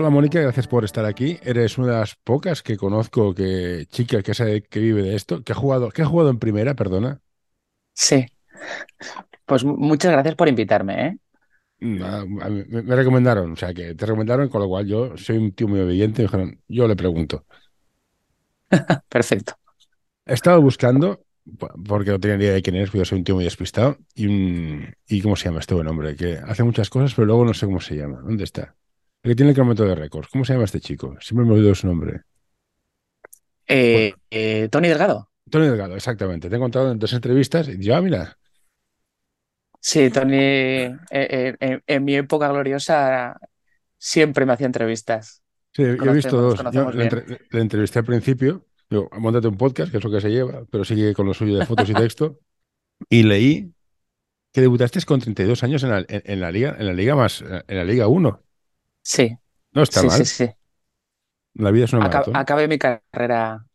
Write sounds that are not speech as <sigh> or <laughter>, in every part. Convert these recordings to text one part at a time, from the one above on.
Hola Mónica, gracias por estar aquí. Eres una de las pocas que conozco que chica que sabe que vive de esto, que ha jugado, que ha jugado en primera, perdona. Sí. Pues muchas gracias por invitarme, ¿eh? Nada, me, me recomendaron, o sea que te recomendaron, con lo cual yo soy un tío muy obediente, me dijeron, yo le pregunto. <laughs> Perfecto. He estado buscando, po- porque no tenía ni idea de quién eres, porque yo soy un tío muy despistado, y un, y ¿cómo se llama este buen hombre? Que hace muchas cosas, pero luego no sé cómo se llama. ¿Dónde está? El que tiene el cronómetro de récords. ¿Cómo se llama este chico? Siempre me olvido su nombre. Eh, eh, Tony Delgado. Tony Delgado, exactamente. Te he encontrado en dos entrevistas y yo, ah, mira, Sí, Tony, eh, en, en mi época gloriosa siempre me hacía entrevistas. Sí, yo he visto dos. Yo le, bien. entre- le entrevisté al principio. Digo, montate un podcast, que es lo que se lleva, pero sigue con lo suyo de fotos y texto. <laughs> Y leí que debutaste con 32 años en la, en, en la liga, en la liga más, en la liga 1. Sí, No está sí, mal. sí, sí. La vida es una Aca- maratón. acabé mi carrera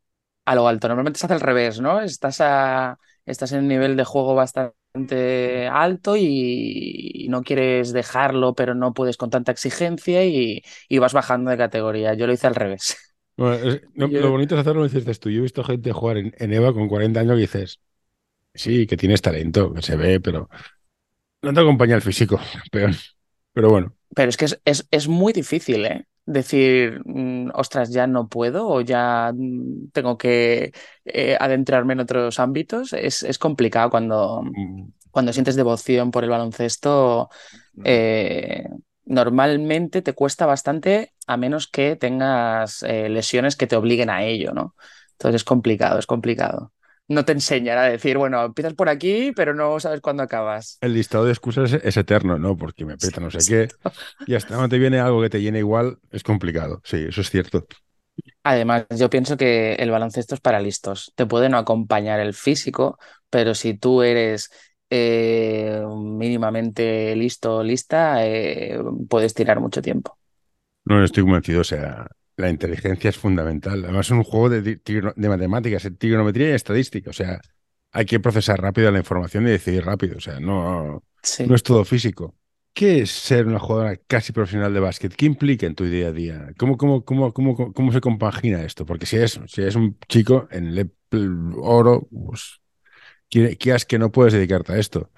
a lo alto. Normalmente se hace al revés, ¿no? Estás a, estás en un nivel de juego bastante alto y, y no quieres dejarlo, pero no puedes con tanta exigencia y, y vas bajando de categoría. Yo lo hice al revés. <laughs> Bueno, es- no, Yo- Lo bonito es hacerlo, lo dices tú. Yo he visto gente jugar en, en EVA con 40 años que dices, sí, que tienes talento, que se ve, pero no te acompaña el físico, <laughs> peor. Pero bueno, Pero es que es, es, es muy difícil, ¿eh? Decir, mm, ostras, ya no puedo o ya mm, tengo que eh, adentrarme en otros ámbitos. Es, es complicado cuando, mm, cuando sientes devoción por el baloncesto. eh, normalmente te cuesta bastante a menos que tengas eh, lesiones que te obliguen a ello, ¿no? Entonces es complicado, es complicado. No te enseñan a decir, bueno, empiezas por aquí, pero no sabes cuándo acabas. el listado de excusas es, eterno, ¿no? Porque me peta no sé qué. Y hasta no te viene algo que te llene igual, es complicado. Sí, eso es cierto. Además, yo pienso que el baloncesto es para listos. Te puede no acompañar el físico, pero si tú eres eh, mínimamente listo o lista, eh, puedes tirar mucho tiempo. No estoy convencido, o sea, la inteligencia es fundamental. Además, es un juego de, de matemáticas, trigonometría y estadística. O sea, hay que procesar rápido la información y decidir rápido. O sea, no, Sí. no es todo físico. ¿Qué es ser una jugadora casi profesional de básquet? ¿Qué implica en tu día a día? ¿Cómo, cómo, cómo, cómo, cómo se compagina esto? Porque si es, si es un chico en el oro, pues qui- quieras que no puedes dedicarte a esto.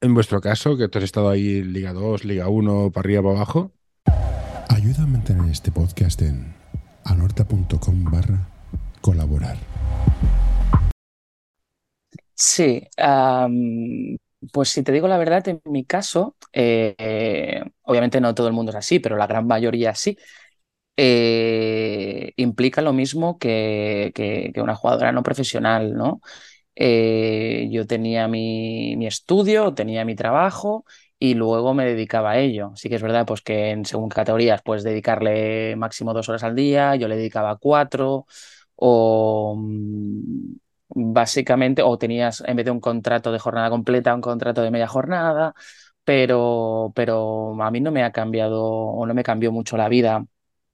En vuestro caso, que tú has estado ahí Liga 2, Liga 1, para arriba, para abajo, Ayuda a mantener este podcast en anorta.com barra colaborar. Sí, pues si te digo la verdad, en mi caso, eh, obviamente no todo el mundo es así, pero la gran mayoría sí, eh, implica lo mismo que, que- que una jugadora no profesional, ¿no? Eh, yo tenía mi, mi estudio, tenía mi trabajo y luego me dedicaba a ello. Sí que es verdad, pues que en según categorías, pues dedicarle máximo dos horas al día, yo le dedicaba cuatro o... mm, Básicamente, o tenías en vez de un contrato de jornada completa, un contrato de media jornada, pero, pero a mí no me ha cambiado o no me cambió mucho la vida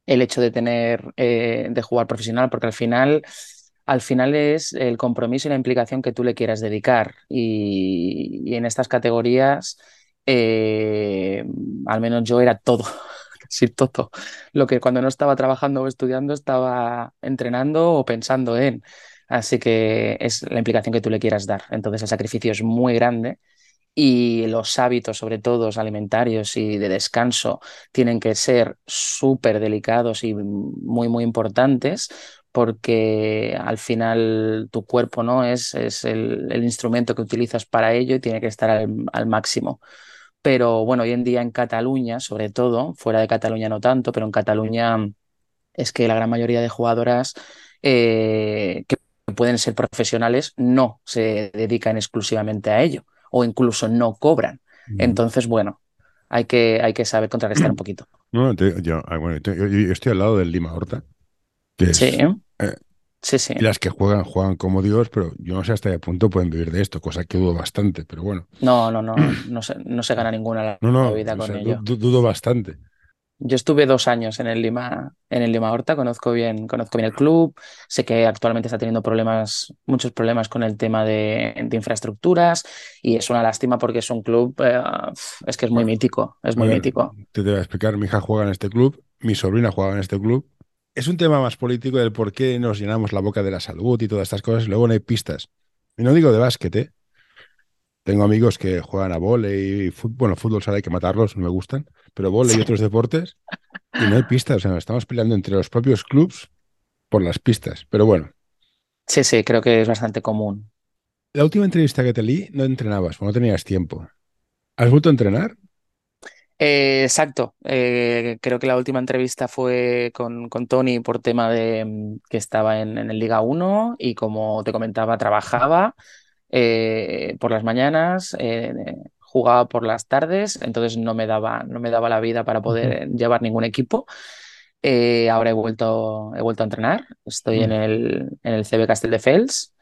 el hecho de tener, eh, de jugar profesional, porque al final, al final es el compromiso y la implicación que tú le quieras dedicar. Y en estas categorías, eh, al menos yo era todo, <laughs> casi todo. Lo que cuando no estaba trabajando o estudiando, estaba entrenando o pensando en. Así que es la implicación que tú le quieras dar. Entonces el sacrificio es muy grande y los hábitos, sobre todo alimentarios y de descanso, tienen que ser súper delicados y muy, muy importantes porque al final tu cuerpo no es, es el, el instrumento que utilizas para ello y tiene que estar al, al máximo. Pero bueno, hoy en día en Cataluña, sobre todo, fuera de Cataluña no tanto, pero en Cataluña es que la gran mayoría de jugadoras eh, que pueden ser profesionales no se dedican exclusivamente a ello o incluso no cobran. Entonces, bueno, hay que, hay que saber contrarrestar un poquito. <clears throat> No, te- yo, ah, bueno, te- yo- yo estoy al lado del Lima Horta Que es- Sí, eh, sí, sí. y las que juegan, juegan como Dios, pero yo no sé hasta qué punto pueden vivir de esto, cosa que dudo bastante, pero bueno. No, no, no, no se, no se gana ninguna la, No, la no, vida con sea, ello. du- dudo bastante. Yo estuve dos años en el Lima, en el Lima Horta, conozco bien, conozco bien el club, sé que actualmente está teniendo problemas, muchos problemas con el tema de, de infraestructuras y es una lástima porque es un club, eh, es que es muy mítico, es muy ver, mítico. te voy a explicar, mi hija juega en este club, mi sobrina juega en este club. Es un tema más político del por qué nos llenamos la boca de la salud y todas estas cosas, y luego no hay pistas. Y no digo de básquet, ¿eh? Tengo amigos que juegan a vóley y fútbol, bueno, fútbol solo hay que matarlos, no me gustan, pero vóley y otros deportes, y no hay pistas, o sea, nos estamos peleando entre los propios clubs por las pistas. Pero bueno, Sí, sí, creo que es bastante común. la última entrevista que te leí no entrenabas, porque no tenías tiempo. ¿Has vuelto a entrenar? Eh, exacto. Eh, creo que la última entrevista fue con, con Tony por tema de mm, que estaba en, en el Liga 1 y como te comentaba, trabajaba eh, por las mañanas, jugaba por las tardes, entonces no me daba, no me daba la vida para poder llevar ningún equipo. Ahora he vuelto, he vuelto a entrenar, estoy en Mm. el, en el CB Castelldefels.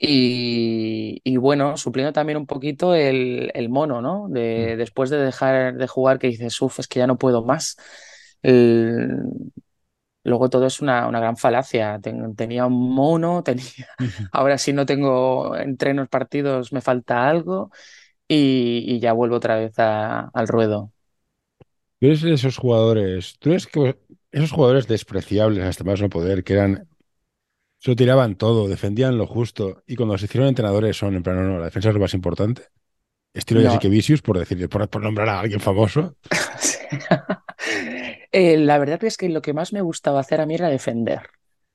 Y, y bueno, supliendo también un poquito el, el mono, ¿no? De, Mm. después de dejar de jugar que dices, uff, es que ya no puedo más. El- Luego todo es una, una gran falacia. Ten- tenía un mono, <laughs> tenía... <laughs> ahora si no tengo entrenos partidos me falta algo y, y ya vuelvo otra vez a- al ruedo. Tú eres de esos jugadores, tú eres que esos jugadores despreciables hasta más no poder, que eran, se lo tiraban todo, defendían lo justo, y cuando se hicieron entrenadores son, en plan, no, no, la defensa es lo más importante. Estilo No. Jessica Vicious, por decir, por, por nombrar a alguien famoso. <laughs> Eh, la verdad es que lo que más me gustaba hacer a mí era defender.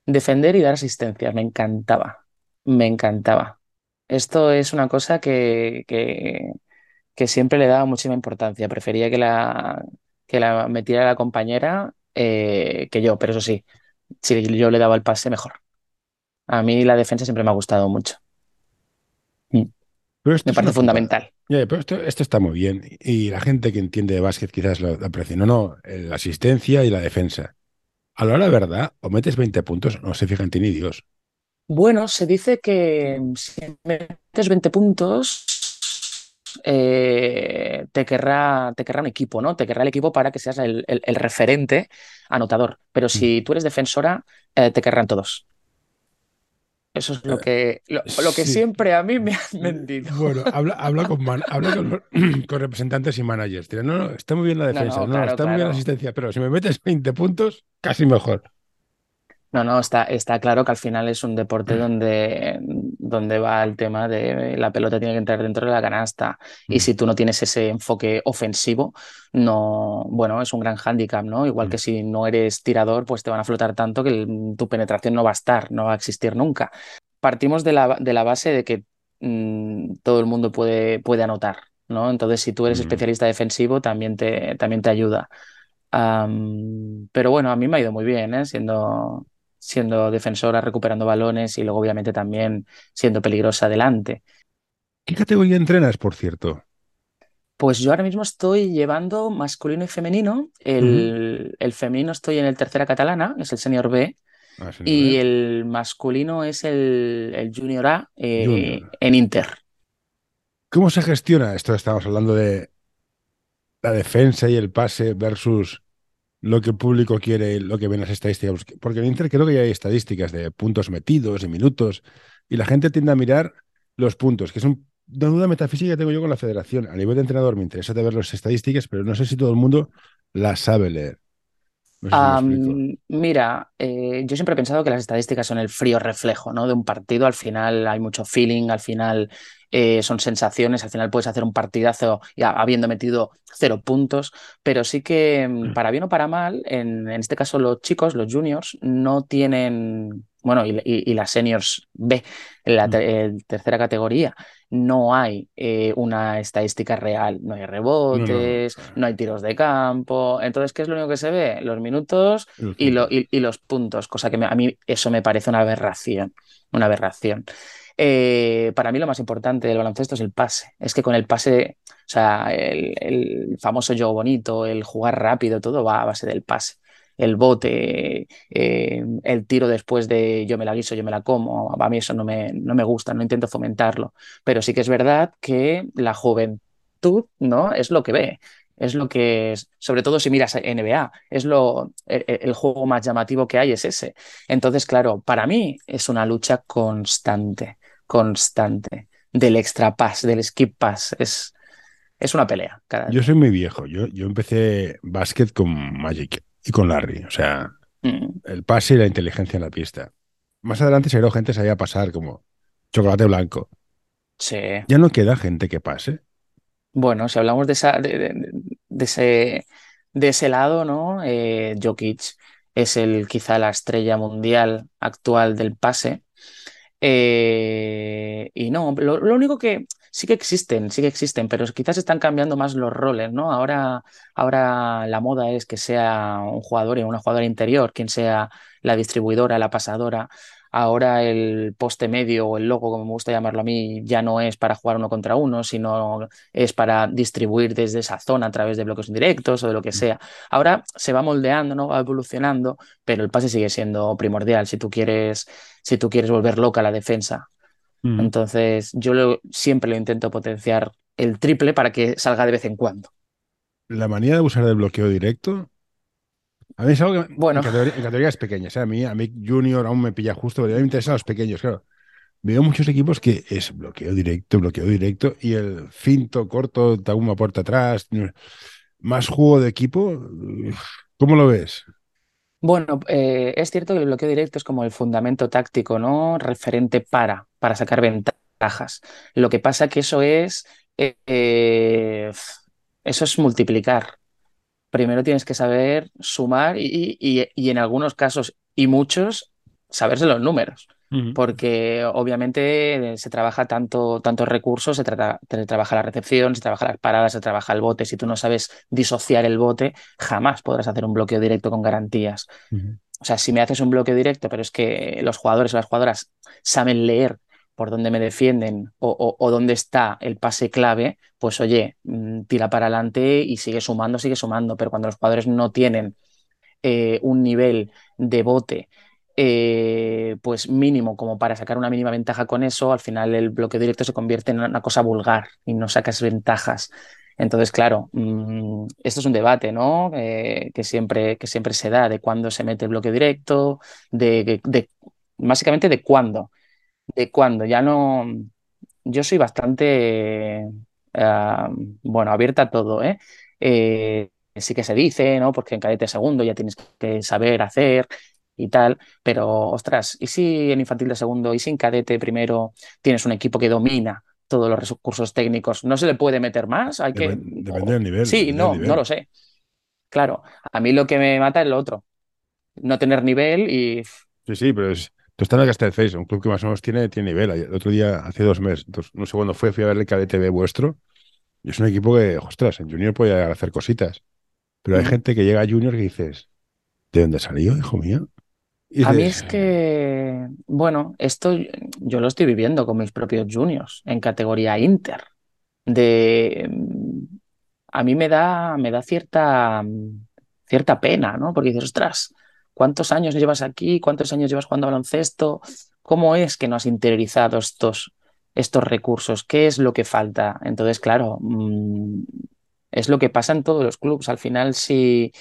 Defender y dar asistencias. Me encantaba. Me encantaba. Esto es una cosa que, que, que siempre le daba muchísima importancia. Prefería que la, que la metiera la compañera eh, que yo, pero eso sí, si yo le daba el pase, mejor. A mí la defensa siempre me ha gustado mucho. Mm, Pero esto Me parece una fundamental. Ya, pero esto, esto está muy bien, y la gente que entiende de básquet quizás lo lo aprecie. No, no, eh, la asistencia y la defensa. A la hora de verdad, o metes 20 puntos, no se fija en ti ni Dios. Bueno, se dice que si metes 20 puntos, eh, te querrá, te querrá un equipo, ¿no? Te querrá el equipo para que seas el, el- el referente anotador. Pero si tú eres defensora, eh, te querrán todos. Eso es lo que, lo, lo que sí. siempre a mí me han vendido. Bueno, habla, habla, con, man- <laughs> habla con, <clears throat> con representantes y managers. Dirán, no, no, está muy bien la No, no, defensa, no, claro, está muy bien la asistencia, pero si me metes 20 puntos, casi mejor. No, no, está, está claro que al final es un deporte donde, donde va el tema de la pelota tiene que entrar dentro de la canasta. Y Mm. si tú no tienes ese enfoque ofensivo, no, bueno, es un gran hándicap, ¿no? Igual que Mm. si no eres tirador, pues te van a flotar tanto que el- tu penetración no va a estar, no va a existir nunca. Partimos de la, de la base de que mm, todo el mundo puede, puede anotar, ¿no? Entonces, si tú eres Mm. especialista defensivo, también te, también te ayuda. Pero bueno, a mí me ha ido muy bien, ¿eh? Siendo, siendo defensora, recuperando balones y luego obviamente también siendo peligrosa adelante. ¿Qué categoría entrenas, por cierto? Pues yo ahora mismo estoy llevando masculino y femenino. El, el femenino estoy en el tercera catalana, es el senior B, Ah, y el masculino es el, el junior A eh, Junior. en Inter. ¿Cómo se gestiona esto? Estamos hablando de la defensa y el pase versus lo que el público quiere lo que ven las estadísticas. Porque en Inter creo que ya hay estadísticas de puntos metidos y minutos, y la gente tiende a mirar los puntos, que es un- una duda metafísica que tengo yo con la federación. A nivel de entrenador me interesa de ver las estadísticas, pero no sé si todo el mundo las sabe leer. No sé si mira, eh, yo siempre he pensado que las estadísticas son el frío reflejo, ¿no? de un partido. Al final hay mucho feeling, al final eh, son sensaciones, al final puedes hacer un partidazo ya habiendo metido cero puntos, pero sí que mm, para bien o para mal, en, en este caso los chicos, los juniors, no tienen, bueno, y, y- y las seniors B, la te- eh, tercera categoría, no hay eh, una estadística real, no hay rebotes, no hay tiros de campo. Entonces, ¿qué es lo único que se ve? Los minutos y, lo- y los puntos, cosa que me- a mí eso me parece una aberración, una aberración. Eh, para mí lo más importante del baloncesto es el pase. Es que con el pase, o sea, el, el famoso juego bonito, el jugar rápido, todo va a base del pase. El bote, eh, el tiro después de yo me la guiso, yo me la como. A mí eso no me, no me gusta, no intento fomentarlo. Pero sí que es verdad que la juventud ¿no? es lo que ve. Es lo que, sobre todo si miras NBA, es lo, el, el juego más llamativo que hay es ese. Entonces, claro, para mí es una lucha constante, constante del extra pass, del skip pass. Es, es una pelea. Yo soy muy viejo. Yo, yo empecé básquet con Magic y con Larry. O sea, mm. el pase y la inteligencia en la pista. Más adelante se gente se a pasar como chocolate blanco. Sí. Ya no queda gente que pase. Bueno, si hablamos de, esa, de, ese, de ese lado, ¿no? Eh, Jokic es el quizá la estrella mundial actual del pase. Eh, y no, lo, único que sí que existen, sí que existen, pero quizás están cambiando más los roles, ¿no? Ahora, ahora la moda es que sea un jugador y una jugadora interior, quien sea la distribuidora, la pasadora. Ahora el poste medio o el logo, como me gusta llamarlo a mí, ya no es para jugar uno contra uno, sino es para distribuir desde esa zona a través de bloques indirectos o de lo que sea. Ahora se va moldeando, ¿no? va evolucionando, pero el pase sigue siendo primordial si tú quieres, si tú quieres volver loca la defensa. Mm. Entonces, yo siempre lo intento potenciar el triple para que salga de vez en cuando. La manía de usar el bloqueo directo a mí es algo que bueno. en, categorías pequeñas. ¿eh? A, mí, a mí Junior aún me pilla justo, pero a mí me interesan los pequeños, claro. Veo muchos equipos que es bloqueo directo, bloqueo directo, y el finto corto, te una puerta atrás, más juego de equipo. ¿Cómo lo ves? Bueno, eh, es cierto que el bloqueo directo es como el fundamento táctico, ¿no? Referente para, para sacar ventajas. Lo que pasa que eso es, eh, eso es multiplicar primero tienes que saber sumar y, en algunos casos y muchos saberse los números. Porque obviamente se trabaja tanto, tantos recursos, se, trabaja la recepción, se trabaja las paradas, se trabaja el bote. Si tú no sabes disociar el bote, jamás podrás hacer un bloqueo directo con garantías. O sea, si me haces un bloqueo directo, pero es que los jugadores o las jugadoras saben leer por dónde me defienden o, dónde está el pase clave, pues oye, mm, tira para adelante y sigue sumando, sigue sumando. Pero cuando los jugadores no tienen eh, un nivel de bote eh, pues mínimo como para sacar una mínima ventaja con eso, al final el bloqueo directo se convierte en una cosa vulgar y no sacas ventajas. Entonces, claro, mm, esto es un debate, ¿no? Eh, que, siempre, que siempre se da de cuándo se mete el bloqueo directo, de, de básicamente de cuándo de cuando ya no. Yo soy bastante, ah, bueno, abierta a todo, ¿eh? ¿eh? Sí que se dice, ¿no? Porque en cadete segundo ya tienes que saber hacer y tal, pero ostras, ¿y si en infantil de segundo y sin cadete primero tienes un equipo que domina todos los recursos técnicos? ¿No se le puede meter más? Hay que... Depende del nivel. Sí, no, no lo sé. Claro, a mí lo que me mata es lo otro. No tener nivel y. Sí, sí, pero es, Tú estás en el Face, un club que más o menos tiene, tiene nivel. El otro día, hace dos meses, no sé cuándo fue, fui a ver el KDTV vuestro. Y es un equipo que, ostras, en Junior puede hacer cositas. Pero hay mm. gente que llega a Junior que dices, ¿de dónde salió, hijo mío? a mí es que, bueno, esto yo lo estoy viviendo con mis propios juniors en categoría Inter. De, a mí me da, me da cierta, cierta pena, ¿no? Porque dices, ostras, ¿Cuántos años llevas aquí? ¿Cuántos años llevas jugando baloncesto? ¿Cómo es que no has interiorizado estos, estos recursos? ¿Qué es lo que falta? Entonces, claro, mm, es lo que pasa en todos los clubes. Al final, si,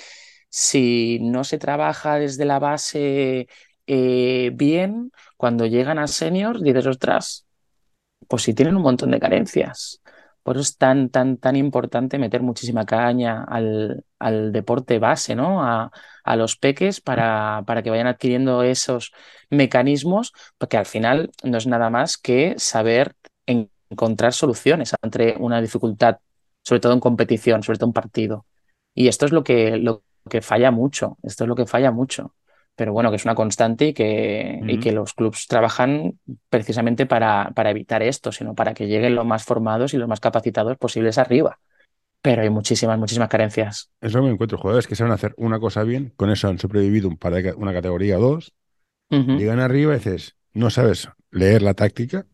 si no se trabaja desde la base eh, bien, cuando llegan a seniors, dices, ostras, pues si tienen un montón de carencias. Por eso es tan, tan, tan importante meter muchísima caña al, al deporte base, ¿no? A, a los peques para, para, que vayan adquiriendo esos mecanismos, porque al final no es nada más que saber encontrar soluciones ante una dificultad, sobre todo en competición, sobre todo en partido. Y esto es lo que, lo que falla mucho, esto es lo que falla mucho pero bueno, que es una constante y que, y que los clubes trabajan precisamente para, para, evitar esto, sino para que lleguen los más formados y los más capacitados posibles arriba. Pero hay muchísimas, muchísimas carencias. Eso me encuentro, jugadores que saben hacer una cosa bien, con eso han sobrevivido un par de, una categoría o dos, llegan arriba y dices, no sabes leer la táctica,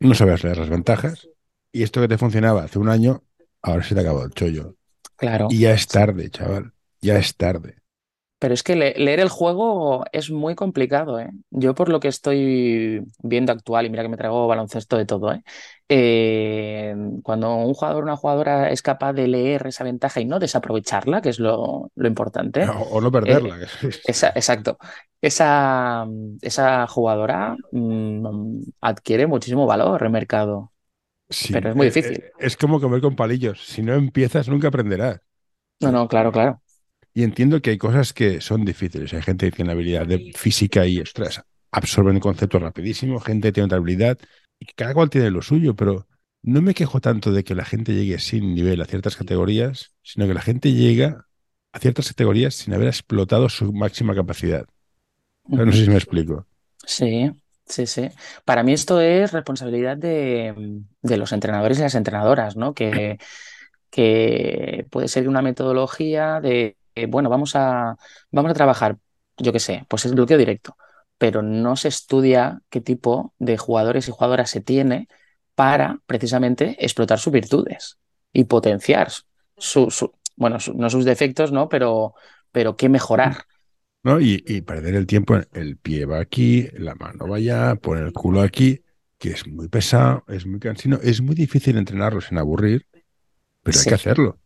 no sabes leer las ventajas, y esto que te funcionaba hace un año, ahora se te ha acabado el chollo. Claro. Y ya es tarde, chaval, ya es tarde. Pero es que le- leer el juego es muy complicado, ¿eh? Yo por lo que estoy viendo actual, y mira que me traigo baloncesto de todo, ¿eh? Eh, cuando un jugador o una jugadora es capaz de leer esa ventaja y no desaprovecharla, que es lo, lo importante, O, <laughs> o no perderla. es- esa- exacto, esa, esa jugadora mm, adquiere muchísimo valor en mercado, Sí, pero es muy eh, difícil. eh, es como comer con palillos. Si no empiezas, nunca aprenderás. No, no, claro, claro. Y entiendo que hay cosas que son difíciles. Hay gente que tiene habilidad de física y, ostras, absorben conceptos rapidísimo, gente que tiene otra habilidad, y cada cual tiene lo suyo, pero no me quejo tanto de que la gente llegue sin nivel a ciertas categorías, sino que la gente llega a ciertas categorías sin haber explotado su máxima capacidad. No sé si me explico. Sí, sí, sí. Para mí esto es responsabilidad de, de los entrenadores y las entrenadoras, ¿no? Que, que puede ser una metodología de, eh, bueno, vamos a, vamos a trabajar, yo qué sé, pues es bloqueo directo, pero no se estudia qué tipo de jugadores y jugadoras se tiene para precisamente explotar sus virtudes y potenciar su, su- bueno, su- no sus defectos, ¿no? Pero, pero qué mejorar. ¿no? Y, y perder el tiempo, en el pie va aquí, la mano va allá, poner el culo aquí, que es muy pesado, es muy cansino, es muy difícil entrenarlo sin aburrir, pero hay que hacerlo.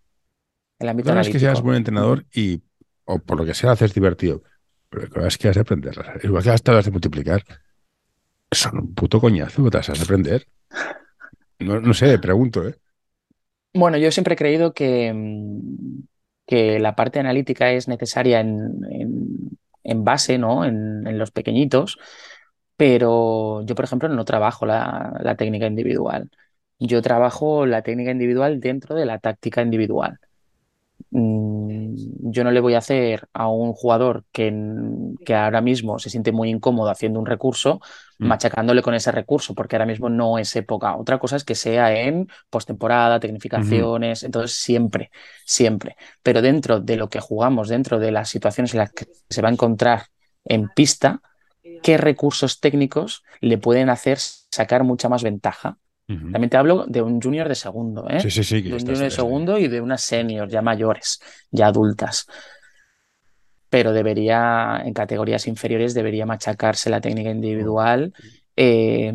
El ámbito No es que seas buen entrenador y, o por lo que sea, haces divertido, pero cosa es que has de aprenderlas. Igual que las tablas de multiplicar, son un puto coñazo que te las has de aprender. No, no sé, pregunto, ¿eh? Bueno, yo siempre he creído que, mm, que la parte analítica es necesaria en, en- en base, ¿no? En, en los pequeñitos, pero yo, por ejemplo, no trabajo la, la técnica individual. Yo trabajo la técnica individual dentro de la táctica individual. Mm, Yo no le voy a hacer a un jugador que, que ahora mismo se siente muy incómodo haciendo un recurso, Mm. machacándole con ese recurso, porque ahora mismo no es época. Otra cosa es que sea en postemporada, tecnificaciones, entonces siempre, siempre. Pero dentro de lo que jugamos, dentro de las situaciones en las que se va a encontrar en pista, ¿qué recursos técnicos le pueden hacer sacar mucha más ventaja? Ujú. También te hablo de un junior de segundo, ¿eh? Sí, sí, sí. de un junior de segundo y de unas seniors ya mayores, ya adultas. Pero debería, en categorías inferiores, debería machacarse la técnica individual eh,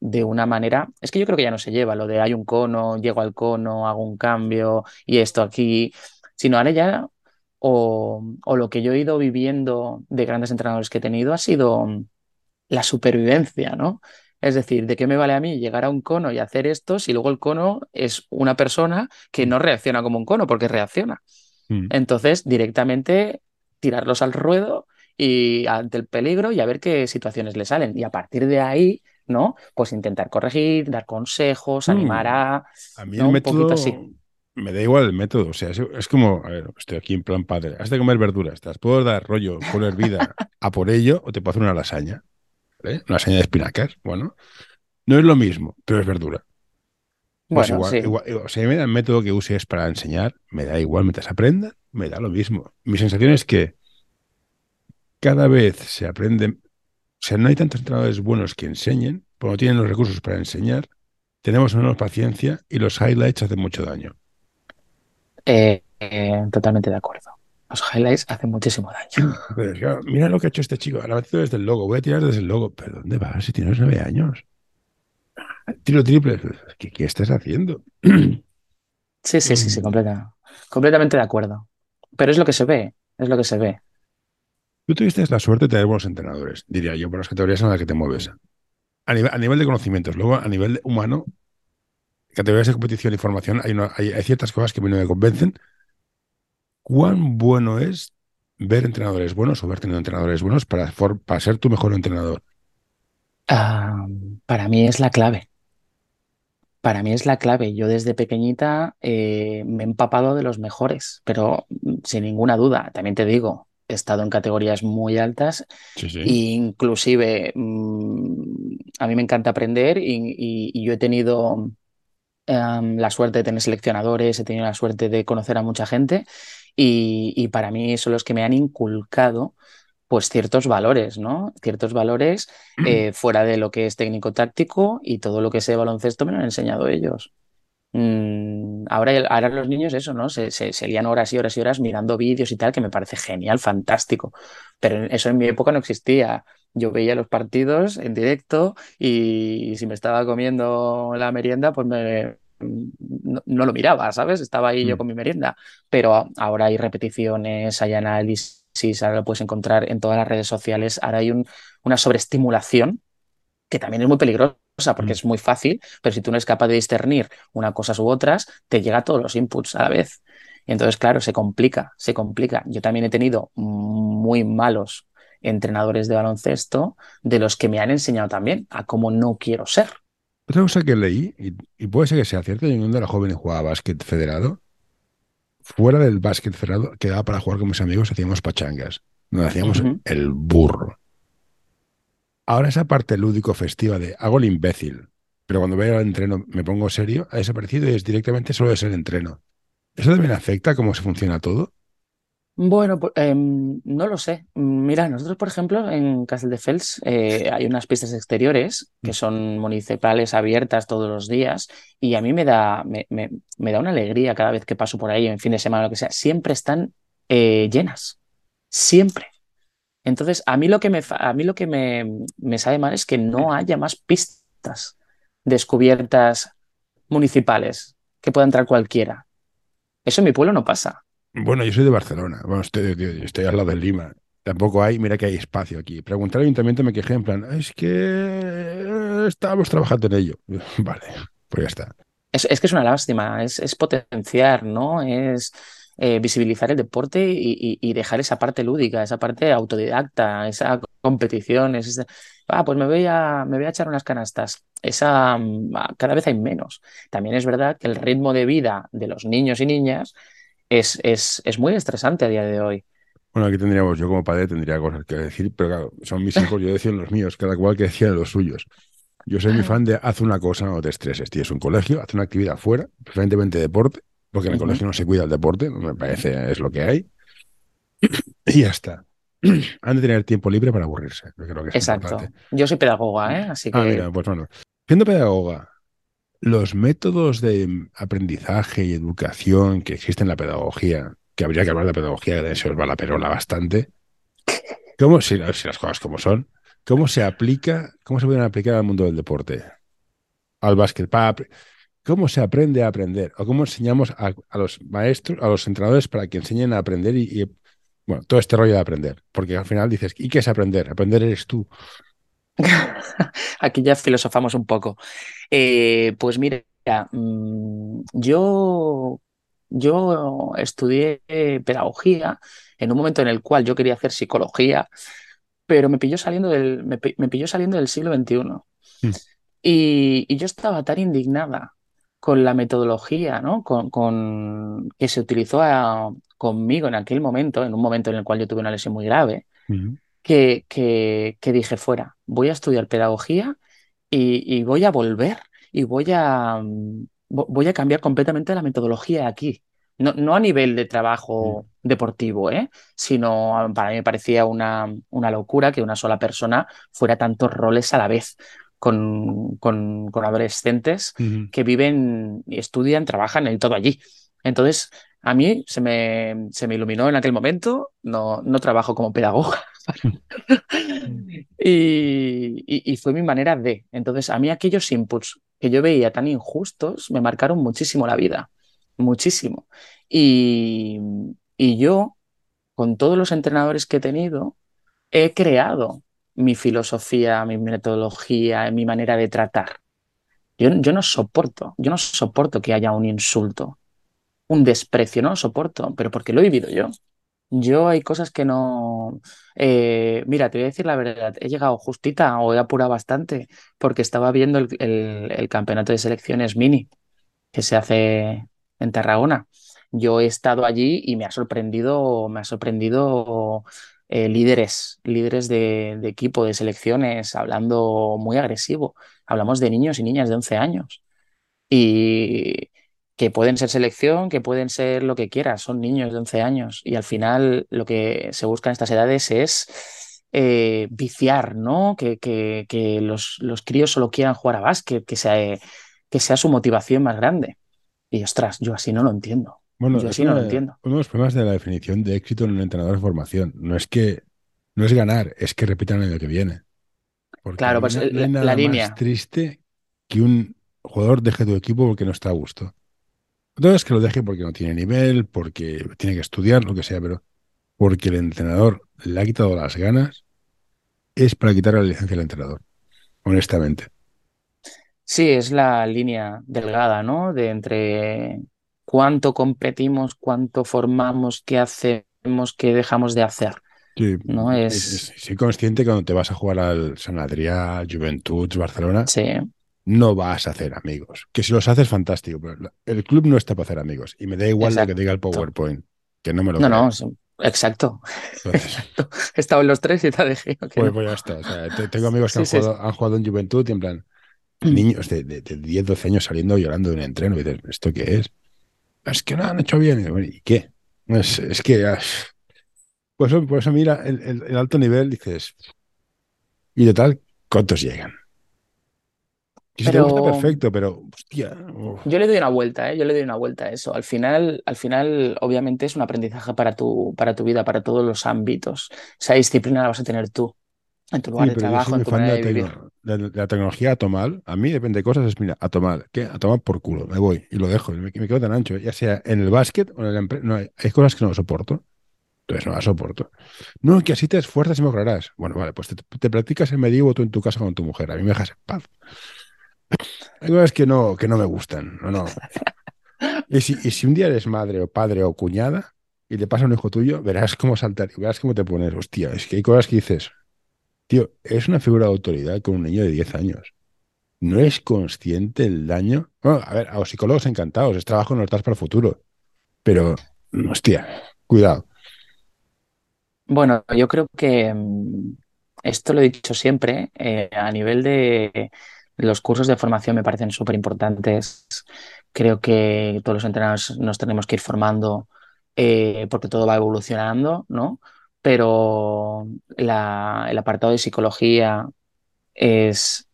de una manera. Es que yo creo que ya no se lleva lo de hay un cono, llego al cono, hago un cambio y esto aquí, sino ahora ya, o, o lo que yo he ido viviendo de grandes entrenadores que he tenido ha sido la supervivencia, ¿no? Es decir, ¿de qué me vale a mí llegar a un cono y hacer esto si luego el cono es una persona que no reacciona como un cono porque reacciona? Mm. Entonces, directamente tirarlos al ruedo y ante el peligro y a ver qué situaciones le salen. Y a partir de ahí, ¿no? Pues intentar corregir, dar consejos, Mm. animar a... A mí ¿no? el Un método poquito así. me da igual el método. O sea, es, es como, a ver, estoy aquí en plan padre. Has de comer verduras. Te las puedo dar rollo con hervida <laughs> a por ello o te puedo hacer una lasaña. ¿Vale? Una lasaña de espinacas. Bueno, no es lo mismo, pero es verdura. Pues Bueno, igual, sí. igual- sea, me da el método que uses para enseñar, me da igual, mientras aprenda, me da lo mismo. Mi sensación es que cada vez se aprende, o sea, no hay tantos entrenadores buenos que enseñen, porque no tienen los recursos para enseñar, tenemos menos paciencia y los highlights hacen mucho daño. Eh, eh, totalmente de acuerdo. Los highlights hacen muchísimo daño. <laughs> Pero mira lo que ha hecho este chico, la ha metido desde el logo, voy a tirar desde el logo, pero ¿dónde vas si tienes nueve años? Tiro triple, ¿qué, qué estás haciendo? <clears throat> Sí, sí, sí, sí, completa- completamente de acuerdo. Pero es lo que se ve, es lo que se ve. Tú tuviste la suerte de tener buenos entrenadores, diría yo, por las categorías en las que te mueves. A nivel, a nivel de conocimientos, luego a nivel humano, categorías de competición y formación, hay, una- hay, hay ciertas cosas que a mí no me convencen. ¿Cuán bueno es ver entrenadores buenos o ver tenido entrenadores buenos para, for- para ser tu mejor entrenador? Ah, para mí es la clave. Para mí es la clave. Yo desde pequeñita eh, me he empapado de los mejores, pero mm, sin ninguna duda, también te digo, he estado en categorías muy altas Sí, sí. e inclusive mm, a mí me encanta aprender y, y- y yo he tenido em, la suerte de tener seleccionadores, he tenido la suerte de conocer a mucha gente y, y para mí son los que me han inculcado pues ciertos valores, ¿no? Ciertos valores eh, fuera de lo que es técnico-táctico y todo lo que sé de baloncesto me lo han enseñado ellos. Mm, ahora, ahora los niños, eso, ¿no? Se, se, se, lían horas y horas y horas mirando vídeos y tal, que me parece genial, fantástico. Pero eso en mi época no existía. Yo veía los partidos en directo y si me estaba comiendo la merienda, pues me, no, no, lo miraba, ¿sabes? Estaba ahí yo mm. con mi merienda. Pero ahora hay repeticiones, hay análisis, ahora lo puedes encontrar en todas las redes sociales. Ahora hay un, una sobreestimulación que también es muy peligrosa porque mm. es muy fácil, pero si tú no eres capaz de discernir una cosa u otras, te llega todos los inputs a la vez. Y entonces, claro, se complica, se complica. Yo también he tenido muy malos entrenadores de baloncesto de los que me han enseñado también a cómo no quiero ser. Otra cosa que leí, y, puede ser que sea cierto, yo cuando era joven y jugaba básquet federado, fuera del básquet federado, quedaba para jugar con mis amigos, hacíamos pachangas, nos hacíamos el burro. Ahora esa parte lúdico festiva de hago el imbécil, pero cuando veo el entreno me pongo serio, ha desaparecido y es directamente solo de ser entreno. ¿Eso también afecta cómo se funciona todo? Bueno, eh, no lo sé. Mira, nosotros, por ejemplo, en Castelldefels eh, hay unas pistas exteriores que mm. son municipales abiertas todos los días y a mí me da, me, me, me da una alegría cada vez que paso por ahí en fin de semana o lo que sea. Siempre están eh, llenas. Siempre. Entonces, a mí lo que me, a mí lo que me, me sabe mal es que no haya más pistas descubiertas municipales que pueda entrar cualquiera. Eso en mi pueblo no pasa. Bueno, yo soy de Barcelona, bueno, estoy, estoy al lado de Lima. Tampoco hay, mira que hay espacio aquí. Preguntar al ayuntamiento me quejé en plan, es que estábamos trabajando en ello. <laughs> Vale, pues ya está. Es, es que es una lástima, es, es potenciar, ¿no? Es eh, visibilizar el deporte y, y, dejar esa parte lúdica, esa parte autodidacta, esa competición, ese, ah, pues me voy, a, me voy a echar unas canastas. Esa, mm, cada vez hay menos. También es verdad que el ritmo de vida de los niños y niñas es, es, es muy estresante a día de hoy. Bueno, aquí tendríamos, yo como padre tendría cosas que decir, pero claro, son mis hijos, yo decía los míos, cada cual que decía los suyos. Yo soy muy fan de haz una cosa, no te estreses. Tienes un colegio, haz una actividad fuera, preferentemente deporte, porque en el colegio no se cuida el deporte, me parece, es lo que hay. Y ya está. <clears throat> Han de tener tiempo libre para aburrirse. Creo que es Exacto. Yo soy pedagoga, ¿eh? Así ah, que. Ah, mira, pues bueno. Siendo pedagoga, los métodos de aprendizaje y educación que existen en la pedagogía, que habría que hablar de pedagogía, de se os va la perola bastante. ¿Cómo, si, las cosas como son, cómo se aplica, cómo se pueden aplicar al mundo del deporte? Al básquet, ¿Cómo se aprende a aprender? ¿O cómo enseñamos a, los maestros, a los entrenadores para que enseñen a aprender y, bueno, todo este rollo de aprender? Porque al final dices, ¿y qué es aprender? Aprender eres tú. <laughs> Aquí ya filosofamos un poco. Eh, pues mira, mm, yo, yo estudié pedagogía en un momento en el cual yo quería hacer psicología, pero me pilló saliendo del, me, pilló saliendo del siglo XXI. Mm. Y, y, yo estaba tan indignada con la metodología ¿no? con, con que se utilizó conmigo en aquel momento, en un momento en el cual yo tuve una lesión muy grave, que, que, que, dije fuera, voy a estudiar pedagogía y, y, voy a volver y voy a, mm, voy a cambiar completamente la metodología aquí. No, no a nivel de trabajo deportivo, ¿eh? sino para mí me parecía una, una locura que una sola persona fuera tantos roles a la vez con, con, con adolescentes que viven, y estudian, trabajan y todo allí. Entonces, a mí se me, se me iluminó en aquel momento, no, no trabajo como pedagoga. <laughs> y, y, fue mi manera de. Entonces, a mí aquellos inputs que yo veía tan injustos me marcaron muchísimo la vida, muchísimo. Y, y yo, con todos los entrenadores que he tenido, he creado mi filosofía, mi metodología, mi manera de tratar. Yo, yo, no soporto, yo no soporto que haya un insulto, un desprecio, no lo soporto, pero porque lo he vivido yo. Yo hay cosas que no... Eh, mira, te voy a decir la verdad, he llegado justita o he apurado bastante porque estaba viendo el, el campeonato de selecciones mini que se hace en Tarragona. Yo he estado allí y me ha sorprendido, me ha sorprendido eh, líderes, líderes de, equipo, de selecciones, hablando muy agresivo. Hablamos de niños y niñas de 11 años. Y que pueden ser selección, que pueden ser lo que quieras, son niños de 11 años. Y al final lo que se busca en estas edades es eh, viciar, ¿no? Que, que, que los, los, críos solo quieran jugar a básquet, que sea, que sea su motivación más grande. Y ostras, yo así no lo entiendo. Bueno, yo así no lo entiendo. uno de los problemas de la definición de éxito en un entrenador de formación. No es que no es ganar, es que repitan el año que viene. Porque Claro, pues, el- no hay la- nada la más línea. triste que un jugador deje tu equipo porque no está a gusto. No es que lo deje porque no tiene nivel, porque tiene que estudiar, lo que sea, pero porque el entrenador le ha quitado las ganas, es para quitar la licencia al entrenador, honestamente. Sí, es la línea delgada, ¿no? De entre cuánto competimos, cuánto formamos, qué hacemos, qué dejamos de hacer. Sí, No es- es- es- soy consciente que cuando te vas a jugar al San Adrià, Juventud, Barcelona, Sí, no vas a hacer amigos. Que si los haces, fantástico, pero el club no está para hacer amigos. Y me da igual lo que Exacto. diga el PowerPoint, que no me lo no, creo. no, exacto. Entonces, He estado en los tres y te dejé. que pues, pues ya está. O sea, te- tengo amigos que Sí, han, sí, jugado, han jugado en Juventud y en plan, niños de, de, de 10, 12 años saliendo llorando de un entreno. Y dices, ¿esto qué es? Es que no han hecho bien. Y, bueno, ¿y qué? Es, es que... ah, Por eso, por eso mira, el, el- el alto nivel dices... Y de tal, ¿cuántos llegan? Y si te Pero- gusta, perfecto, pero... Hostia... uf. Yo le doy una vuelta, ¿eh? Yo le doy una vuelta a eso. Al final, al final, obviamente, es un aprendizaje para tu, para tu vida, para todos los ámbitos. Esa disciplina la vas a tener tú, en tu lugar Sí, de pero trabajo, en tu manera la, de vivir. la- la tecnología a tomar. A mí depende de cosas, es mira, a tomar. ¿Qué? A tomar por culo. Me voy y lo dejo. y Me, me quedo tan ancho, ya sea en el básquet o en la empresa. No, hay, hay cosas que no soporto. Entonces no las soporto. No, que así te esfuerzas y mejorarás. Bueno, vale, pues te, te practicas el medievo tú en tu casa con tu mujer. A mí me dejas en paz. Hay cosas que no, que no me gustan. No, no. Y si, y si un día eres madre o padre o cuñada y le pasa a un hijo tuyo, verás cómo saltar y verás cómo te pones. Hostia, es que hay cosas que dices, tío, es una figura de autoridad con un niño de 10 años. No es consciente el daño. Bueno, a ver, a los psicólogos encantados, es trabajo, no estás para el futuro. Pero, hostia, cuidado. Bueno, yo creo que mm, esto lo he dicho siempre, eh, a nivel de los cursos de formación me parecen súper importantes. Creo que todos los entrenadores nos tenemos que ir formando eh, porque todo va evolucionando, ¿no? Pero la- el apartado de psicología es,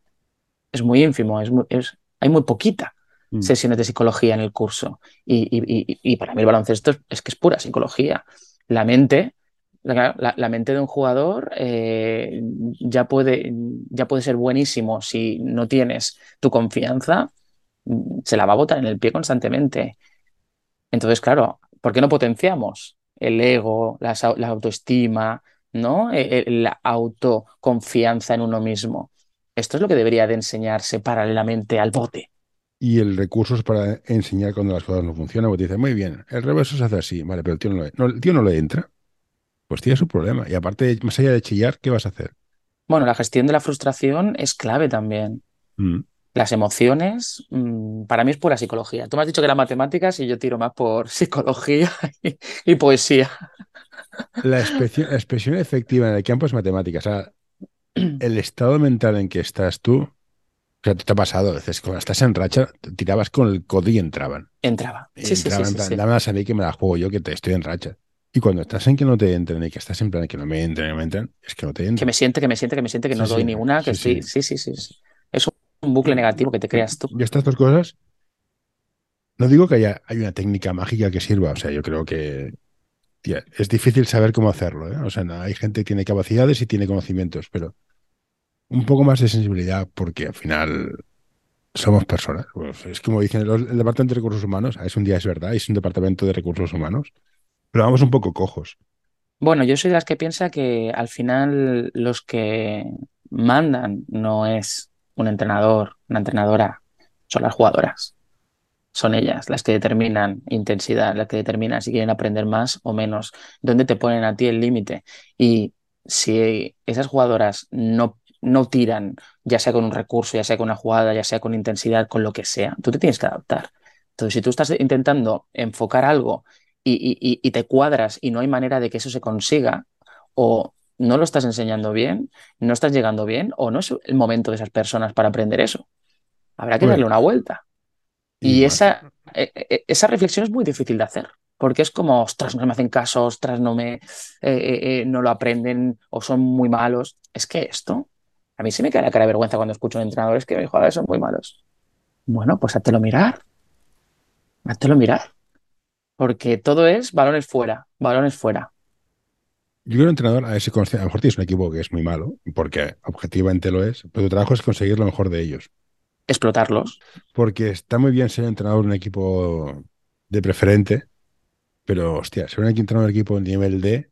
es muy ínfimo, es muy- es- hay muy poquita Mm. sesiones de psicología en el curso. Y, y- y- y para mí el baloncesto es, es que es pura psicología. La mente, la, mente de un jugador eh, ya puede, ya puede ser buenísimo si no tienes tu confianza, se la va a botar en el pie constantemente. Entonces, claro, ¿por qué no potenciamos el ego, la, autoestima, ¿no? Eh, eh, la autoconfianza en uno mismo? Esto es lo que debería de enseñarse paralelamente al bote. Y el recurso es para enseñar cuando las cosas no funcionan. Porque te muy bien, el reverso se hace así. Vale, pero el tío no le, no, el tío no le entra. Pues tiene su problema. Y aparte, más allá de chillar, ¿qué vas a hacer? Bueno, la gestión de la frustración es clave también. Mm. Las emociones, mm, para mí es pura psicología. Tú me has dicho que eran matemáticas y yo tiro más por <laughs> psicología y, y poesía. La expresión, la expresión efectiva en el campo es matemática. O sea, <clears throat> el estado mental en que estás tú, o sea, te ha pasado a veces, cuando estás en racha, te tirabas con el codo y entraban. Entraba. Sí, sí, sí, entraban en sí, plan, sí. dámelas a mí que me la juego yo, que te estoy en racha. Y cuando estás en que no te entren y que estás en plan que no me entren, no me entran, es que no te Que entran. me siente, que me siente, que me siente, que no Sí, doy sí, ni una, que sí, sí, sí, sí, sí. Es un bucle negativo que te creas tú. Y estas dos cosas, no digo que haya hay una técnica mágica que sirva, o sea, yo creo que tía, es difícil saber cómo hacerlo, ¿eh? O sea, no, hay gente que tiene capacidades y tiene conocimientos, pero un poco más de sensibilidad porque al final somos personas. Pues es como dicen el Departamento de Recursos Humanos, es un día es verdad, es un departamento de recursos humanos, pero vamos un poco cojos. Bueno, yo soy de las que piensa que al final los que mandan no es un entrenador, una entrenadora, son las jugadoras. Son ellas las que determinan intensidad, las que determinan si quieren aprender más o menos, dónde te ponen a ti el límite. Y si esas jugadoras no, no tiran, ya sea con un recurso, ya sea con una jugada, ya sea con intensidad, con lo que sea, tú te tienes que adaptar. Entonces, si tú estás intentando enfocar algo y, y- y- y te cuadras y no hay manera de que eso se consiga, o no lo estás enseñando bien, no estás llegando bien, o no es el momento de esas personas para aprender eso. Habrá que Bueno, darle una vuelta. y esa, eh, eh, esa reflexión es muy difícil de hacer, porque es como, ostras, no me hacen caso, ostras, no me, eh, eh, eh, no lo aprenden o son muy malos. Es que esto, a mí se me cae la cara de vergüenza cuando escucho a un entrenador, es que mis jugadores son muy malos. Bueno, pues háztelo mirar. Hazlo mirar. Porque todo es balones fuera, balones fuera. Yo quiero un entrenador a ese A lo mejor tienes un equipo que es muy malo, porque objetivamente lo es, pero tu trabajo es conseguir lo mejor de ellos. Explotarlos. Porque está muy bien ser entrenador de un equipo de preferente, pero hostia, ser un entrenador de equipo en nivel D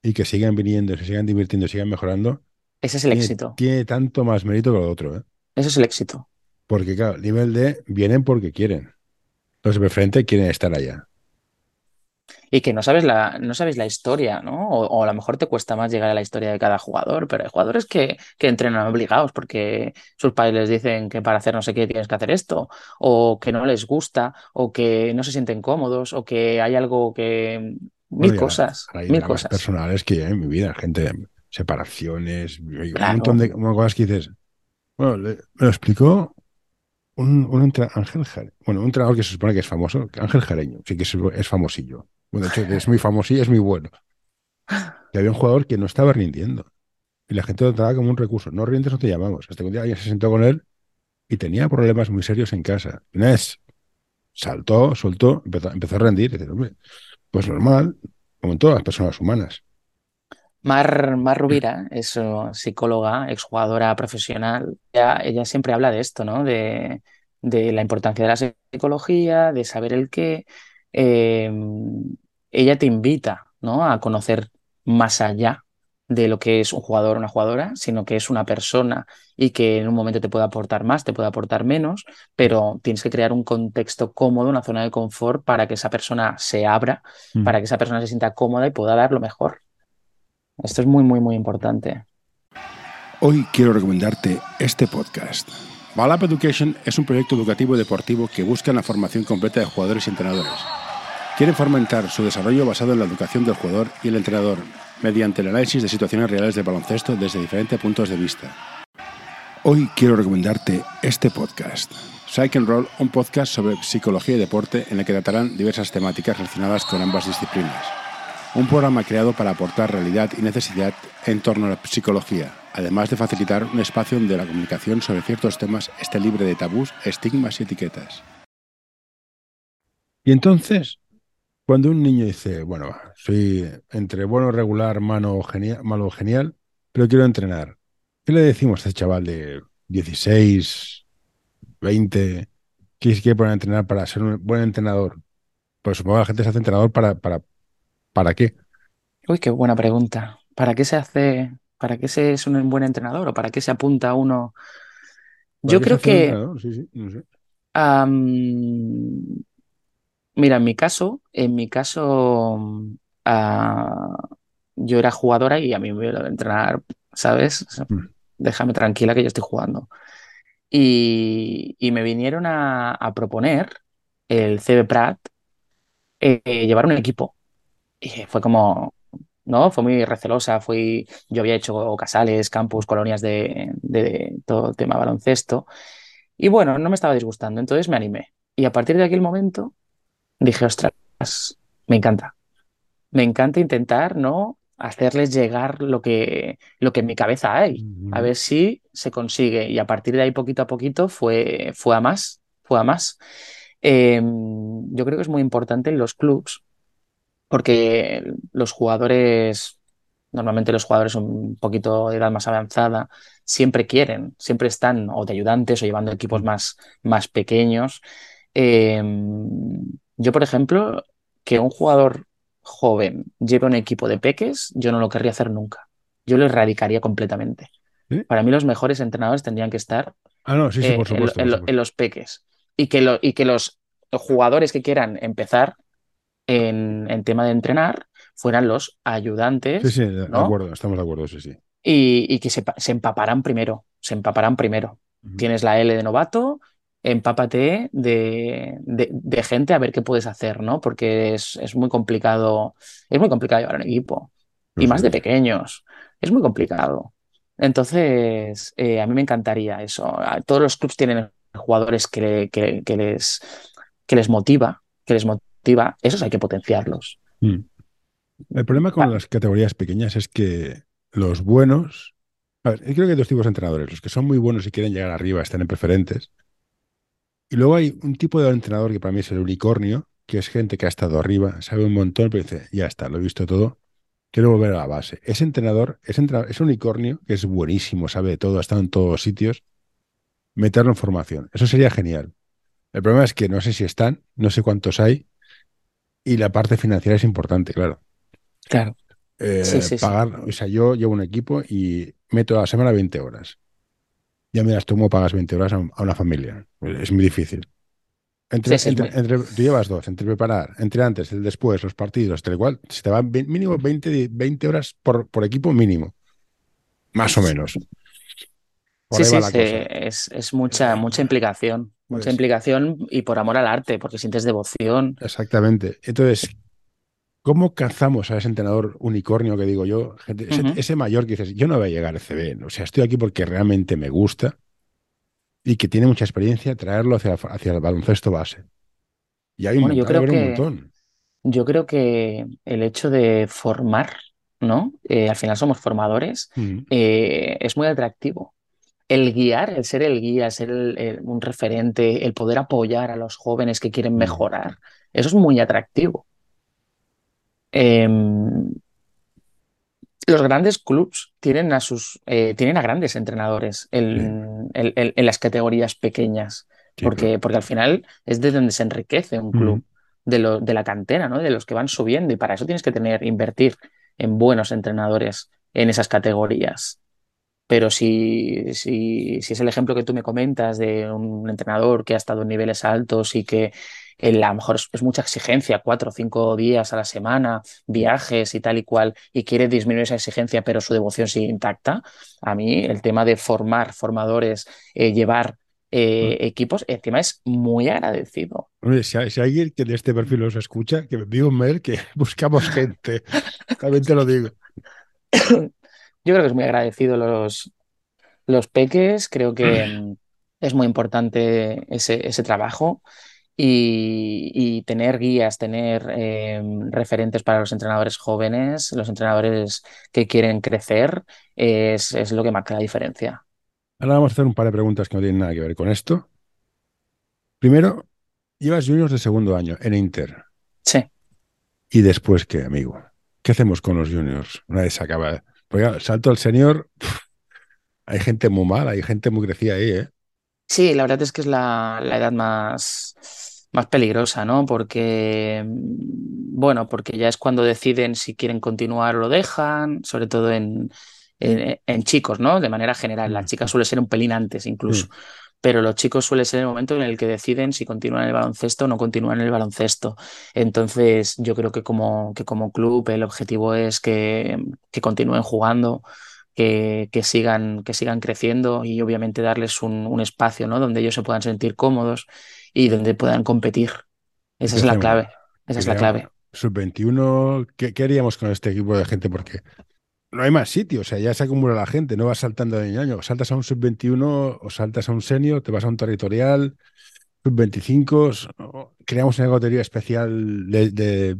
y que sigan viniendo, se sigan divirtiendo, sigan mejorando. Ese es el tiene, éxito. Tiene tanto más mérito que lo otro. ¿eh? Ese es el éxito. Porque, claro, nivel D vienen porque quieren. Los de preferente quieren estar allá y que no sabes la, no sabes la historia, ¿no? O, a lo mejor te cuesta más llegar a la historia de cada jugador, pero hay jugadores que, que entrenan obligados porque sus padres les dicen que para hacer no sé qué tienes que hacer esto, o que no les gusta, o que no se sienten cómodos, o que hay algo que... Mil cosas, hay mil cosas. personales que hay en mi vida, gente, separaciones, un montón de cosas que dices. Bueno, me lo explicó un, un Ángel bueno, un entrenador que se supone que es famoso, Ángel Jareño, sí que es, es famosillo. Bueno, de hecho, es muy famoso y es muy bueno. Y había un jugador que no estaba rindiendo. Y la gente lo trataba como un recurso. No rindes, no te llamamos. Hasta que un día alguien se sentó con él y tenía problemas muy serios en casa. Vez saltó, soltó, empezó, a rendir. Pues normal, como en todas las personas humanas. Mar, Mar Rubira es psicóloga, exjugadora profesional. Ella, ella siempre habla de esto, ¿no? De la importancia de la psicología, de saber el qué. Em, ella te invita ¿no? a conocer más allá de lo que es un jugador o una jugadora, sino que es una persona y que en un momento te puede aportar más, te puede aportar menos, pero tienes que crear un contexto cómodo, una zona de confort para que esa persona se abra, mm. para que esa persona se sienta cómoda y pueda dar lo mejor. Esto es muy, muy, muy importante. Hoy quiero recomendarte este podcast. Balap Education es un proyecto educativo y deportivo que busca la formación completa de jugadores y entrenadores. Quieren fomentar su desarrollo basado en la educación del jugador y el entrenador, mediante el análisis de situaciones reales de baloncesto desde diferentes puntos de vista. Hoy quiero recomendarte este podcast. Psych and Roll, un podcast sobre psicología y deporte en el que tratarán diversas temáticas relacionadas con ambas disciplinas. Un programa creado para aportar realidad y necesidad en torno a la psicología, además de facilitar un espacio donde la comunicación sobre ciertos temas esté libre de tabús, estigmas y etiquetas. Y entonces, cuando un niño dice, bueno, soy entre bueno, regular, malo, genial, malo, genial, pero quiero entrenar, ¿qué le decimos a este chaval de 16, 20, que se quiere poner a entrenar para ser un buen entrenador? Pues supongo que la gente se hace entrenador para, para, ¿para qué? Uy, qué buena pregunta. ¿Para qué se hace ¿Para qué se es un buen entrenador o para qué se apunta uno? Yo creo que... mira, en mi caso, en mi caso, ah, yo era jugadora y a mí me iba a entrenar, ¿sabes? Mm. Déjame tranquila que yo estoy jugando. Y, me vinieron a, proponer el CB Prat eh, llevar un equipo. Y fue como, ¿no? Fue muy recelosa, fui, yo había hecho casales, campus, colonias de, de todo tema baloncesto. Y bueno, no me estaba disgustando, entonces me animé. Y a partir de aquel momento dije, ostras, me encanta. Me encanta intentar, ¿no? Hacerles llegar lo que, lo que en mi cabeza hay, a ver si se consigue. Y a partir de ahí, poquito a poquito, fue, fue a más, fue a más. Em, yo creo que es muy importante en los clubs porque los jugadores, normalmente los jugadores un poquito de edad más avanzada, siempre quieren, siempre están o de ayudantes o llevando equipos más, más pequeños. Em, yo, por ejemplo, que un jugador joven lleve un equipo de peques, yo no lo querría hacer nunca. Yo lo erradicaría completamente. Para mí los mejores entrenadores tendrían que estar en, los peques. Y que, y que los jugadores que quieran empezar en, tema de entrenar fueran los ayudantes. Sí, sí, de acuerdo, estamos de acuerdo, sí, sí. Y, que se, se, empaparán primero, se empaparán primero. Tienes la L de novato, empápate de, de, gente a ver qué puedes hacer, ¿no? Porque es, es muy complicado, es muy complicado llevar un equipo. y más de pequeños. Es muy complicado. Entonces, eh, a mí me encantaría eso. Todos los clubs tienen jugadores que, que, que les, que les motiva, que les motiva esos hay que potenciarlos. Mm. El problema con ah. las categorías pequeñas es que los buenos. A ver, creo que hay dos tipos de entrenadores. Los que son muy buenos y quieren llegar arriba, están en preferentes. Y luego hay un tipo de entrenador que para mí es el unicornio, que es gente que ha estado arriba, sabe un montón, pero dice, ya está, lo he visto todo, quiero volver a la base. Ese entrenador, ese entrenador, ese unicornio, que es buenísimo, sabe de todo, ha estado en todos los sitios, meterlo en formación. Eso sería genial. El problema es que no sé si están, no sé cuántos hay, y la parte financiera es importante, claro. Claro. Eh, Sí, sí, sí. pagar, o sea, yo llevo un equipo y meto a la semana 20 horas. Ya miras tú cómo pagas 20 horas a, un- a una familia. Es muy difícil. Entre, Sí, entre- entre- tú llevas dos, entre preparar, entre antes, el después, los partidos, tal igual, se te van mínimo 20, di- 20 horas por, por equipo mínimo. Más o menos. Por Sí, sí, sí, es, es mucha, mucha implicación, mucha Pues- implicación y por amor al arte, porque sientes devoción. Exactamente. Entonces, ¿cómo cazamos a ese entrenador unicornio que digo yo? Gente, ese, mayor que dices, yo no voy a llegar al CB. O sea, estoy aquí porque realmente me gusta y que tiene mucha experiencia, traerlo hacia, hacia el baloncesto base. Y hay Bueno, yo montón, creo hay un que- montón. Yo creo que el hecho de formar, ¿no? Eh, al final somos formadores, eh, es muy atractivo. El guiar, el ser el guía, ser el- el- un referente, el poder apoyar a los jóvenes que quieren mejorar, eso es muy atractivo. Em, los grandes clubs tienen a sus, eh, tienen a grandes entrenadores en, las categorías pequeñas, Sí, porque, porque al final es de donde se enriquece un club, de, lo, de la cantera, ¿no? De los que van subiendo, y para eso tienes que tener, invertir en buenos entrenadores en esas categorías. Pero si, si, si es el ejemplo que tú me comentas de un entrenador que ha estado en niveles altos y que eh, a lo mejor es, es mucha exigencia, cuatro o cinco días a la semana, viajes y tal y cual, y quiere disminuir esa exigencia, pero su devoción sigue intacta, a mí el tema de formar formadores, eh, llevar eh, equipos, encima es muy agradecido. Hombre, si, hay- si alguien que de este perfil los escucha, que me envíe un mail que <laughs> buscamos gente. También te lo digo. <coughs> Yo creo que es muy agradecido los, los peques, creo que mm, es muy importante ese, ese trabajo y, y tener guías, tener eh, referentes para los entrenadores jóvenes, los entrenadores que quieren crecer, es, es lo que marca la diferencia. Ahora vamos a hacer un par de preguntas que no tienen nada que ver con esto. Primero, llevas juniors de segundo año en Inter. Sí. ¿Y después qué, amigo? ¿Qué hacemos con los juniors? Una vez se acaba. Porque salto al senior, pf, hay gente muy mala, hay gente muy crecida ahí, ¿eh? Sí, la verdad es que es la, la edad más, más peligrosa, ¿no? Porque, bueno, porque ya es cuando deciden si quieren continuar o lo dejan, sobre todo en, en, en chicos, ¿no? De manera general. La Mm. chica suele ser un pelín antes incluso, Mm. Pero los chicos suele ser el momento en el que deciden si continúan en el baloncesto o no continúan en el baloncesto. Entonces, yo creo que como, que como club el objetivo es que, que continúen jugando que, que sigan, que sigan creciendo y obviamente darles un, un espacio, ¿no? Donde ellos se puedan sentir cómodos y donde puedan competir. Esa ¿Qué es la clave. Esa es la clave. Sub-21, ¿qué, qué haríamos con este equipo de gente? Porque no hay más sitio, o sea, ya se acumula la gente, no vas saltando de año a año. Saltas a un sub-21 o saltas a un senior, te vas a un territorial, sub-25, o creamos una categoría especial de, de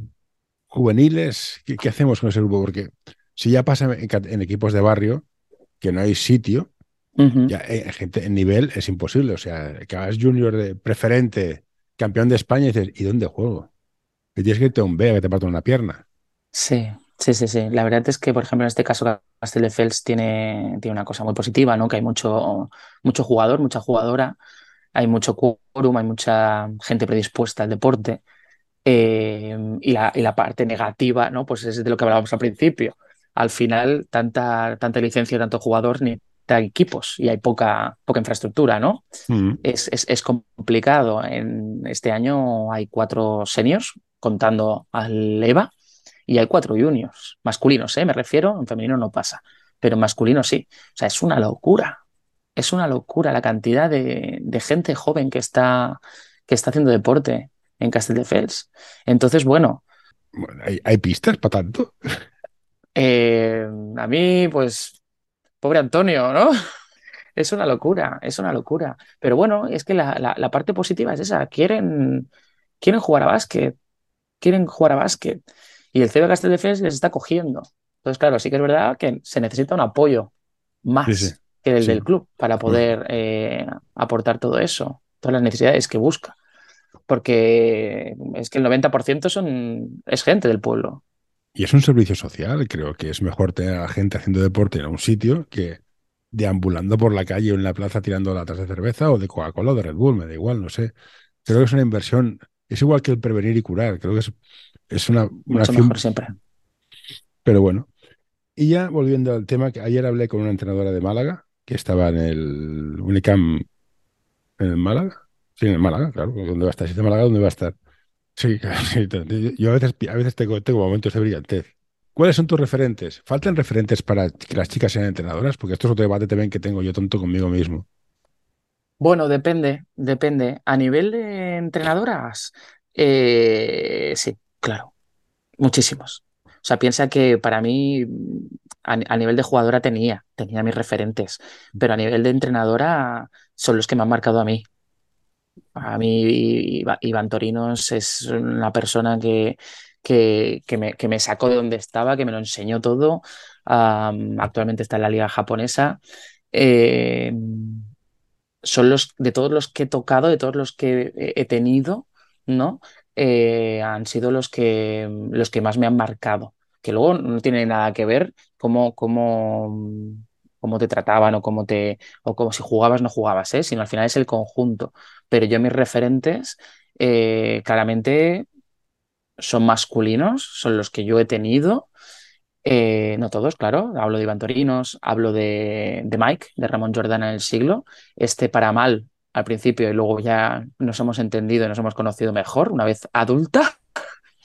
juveniles. ¿Qué, qué hacemos con ese grupo? Porque si ya pasa en, equipos de barrio, que no hay sitio, ya eh, gente en nivel es imposible. O sea, que hagas junior de preferente, campeón de España, y dices, ¿y dónde juego? Y tienes que irte a un B a que te partan una pierna. Sí, sí, sí, sí. La verdad es que, por ejemplo, en este caso, Castelldefels tiene, tiene una cosa muy positiva, ¿no? Que hay mucho, mucho jugador, mucha jugadora, hay mucho quórum, hay mucha gente predispuesta al deporte. Eh, y, la, y la parte negativa, ¿no? Pues es de lo que hablábamos al principio. Al final, tanta, tanta licencia, tanto jugador, ni hay equipos y hay poca, poca infraestructura, ¿no? Mm. Es, es, es complicado. En este año hay cuatro seniors, contando al EVA, y hay cuatro juniors, masculinos, ¿eh? Me refiero, en femenino no pasa, pero en masculino sí. O sea, es una locura. Es una locura la cantidad de, de gente joven que está, que está haciendo deporte en Castelldefels. Entonces, bueno, Bueno, ¿hay, hay pistas para tanto? eh, a mí, pues, pobre Antonio, ¿no? <laughs> Es una locura, es una locura. Pero bueno, es que la, la- la parte positiva es esa. Quieren, quieren jugar a básquet, quieren jugar a básquet. Y el CB Castelldefels les está cogiendo. Entonces, claro, sí que es verdad que se necesita un apoyo más Sí, sí. que el Sí. del club para poder eh, aportar todo eso. todas las necesidades que busca. Porque es que el 90% son, es gente del pueblo. Y es un servicio social, creo que es mejor tener a la gente haciendo deporte en un sitio que deambulando por la calle o en la plaza tirando latas de cerveza o de Coca-Cola o de Red Bull, me da igual, no sé. Creo que es una inversión, es igual que el prevenir y curar, creo que es, es una, una Mucho mejor siempre. Pero bueno. Y ya volviendo al tema, que ayer hablé con una entrenadora de Málaga, que estaba en el Unicam en el Málaga. Sí, en el Málaga, claro. ¿Dónde va a estar? Si es de Málaga, ¿dónde va a estar? Sí, <laughs> sí, yo a veces, a veces tengo, tengo momentos de brillantez. ¿Cuáles son tus referentes? ¿Faltan referentes para que las chicas sean entrenadoras? Porque esto es otro debate también que tengo yo tonto conmigo mismo. Bueno, depende, depende. A nivel de entrenadoras, eh, sí, claro, muchísimos. O sea, piensa que para mí, a, nivel de jugadora tenía, tenía mis referentes, pero a nivel de entrenadora son los que me han marcado a mí. A mí, Iván Torinos es una persona que, que, que me, que me sacó de donde estaba, que me lo enseñó todo. Actualmente está en la liga japonesa. Eh, son los de todos los que he tocado, de todos los que he tenido, ¿no? Eh, han sido los que, los que más me han marcado. Que luego no tiene nada que ver cómo, cómo, cómo te trataban o cómo te, o como si jugabas no jugabas, ¿eh? Sino al final es el conjunto. Pero yo mis referentes, eh, claramente son masculinos, son los que yo he tenido. Eh, no todos, claro. Hablo de Iván Torinos, hablo de, de Mike, de Ramón Jordana en el siglo. Este para mal al principio y luego ya nos hemos entendido y nos hemos conocido mejor una vez adulta.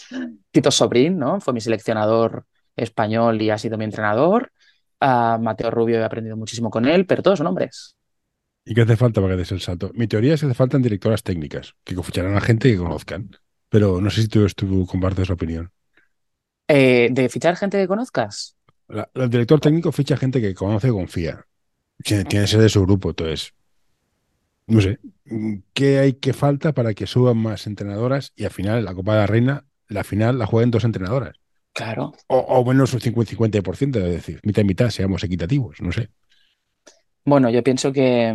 <laughs> Tito Sobrín, ¿no? Fue mi seleccionador español y ha sido mi entrenador. A Mateo Rubio he aprendido muchísimo con él, pero todos son hombres. ¿Y qué hace falta para que des el salto? Mi teoría es que hace falta directoras técnicas, que ficharán a gente que conozcan. Pero no sé si tú, tú compartes la opinión. Eh, ¿de fichar gente que conozcas? La- el director técnico ficha gente que conoce y confía. Tiene, tiene que ser de su grupo, entonces. No sé. ¿Qué hay que falta para que suban más entrenadoras y al final la Copa de la Reina, la final la jueguen dos entrenadoras? Claro. O, o menos un 50-50%, es decir, mitad y mitad, seamos equitativos, no sé. Bueno, yo pienso que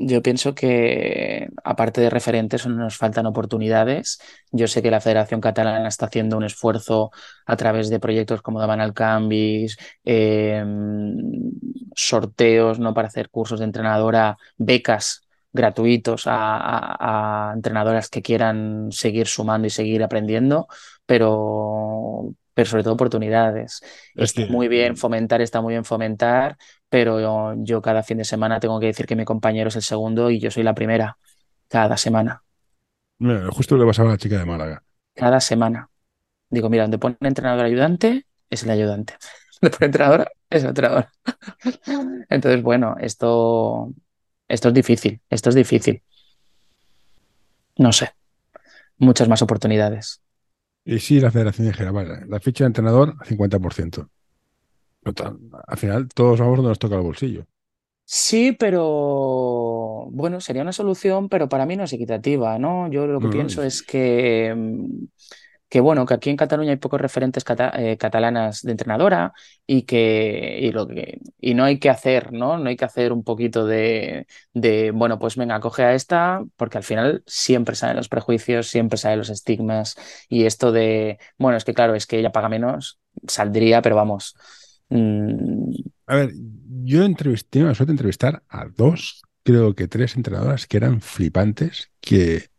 yo pienso que aparte de referentes nos faltan oportunidades. Yo sé que la Federación Catalana está haciendo un esfuerzo a través de proyectos como Daban al Canvis, eh, sorteos, ¿no? Para hacer cursos de entrenadora, becas gratuitos a, a- a entrenadoras que quieran seguir sumando y seguir aprendiendo, pero, pero sobre todo oportunidades. Es Está que- muy bien fomentar, está muy bien fomentar, pero yo, yo cada fin de semana tengo que decir que mi compañero es el segundo y yo soy la primera, cada semana, Mira, justo que pasaba a la chica de Málaga. cada semana. Digo, mira, donde pone entrenador ayudante, es el ayudante. <laughs> Donde pone entrenadora, es el entrenador. <laughs> Entonces, bueno, esto, esto es difícil, esto es difícil. No sé, muchas más oportunidades. Y sí, la federación dijera, vale, la ficha de entrenador, 50%. Total, al final, todos vamos donde nos toca el bolsillo. Sí, pero bueno, sería una solución, pero para mí no es equitativa, ¿no? Yo lo que No, pienso es que, mm, que bueno, que aquí en Cataluña hay pocos referentes eh, catalanas de entrenadora y que, y lo que, y no hay que hacer, ¿no? No hay que hacer un poquito de, de, bueno, pues venga, coge a esta, porque al final siempre salen los prejuicios, siempre salen los estigmas y esto de, bueno, es que claro, es que ella paga menos, saldría, pero vamos. mm, A ver, yo entrevisté, me suerte entrevistar a dos, creo que tres entrenadoras que eran flipantes, que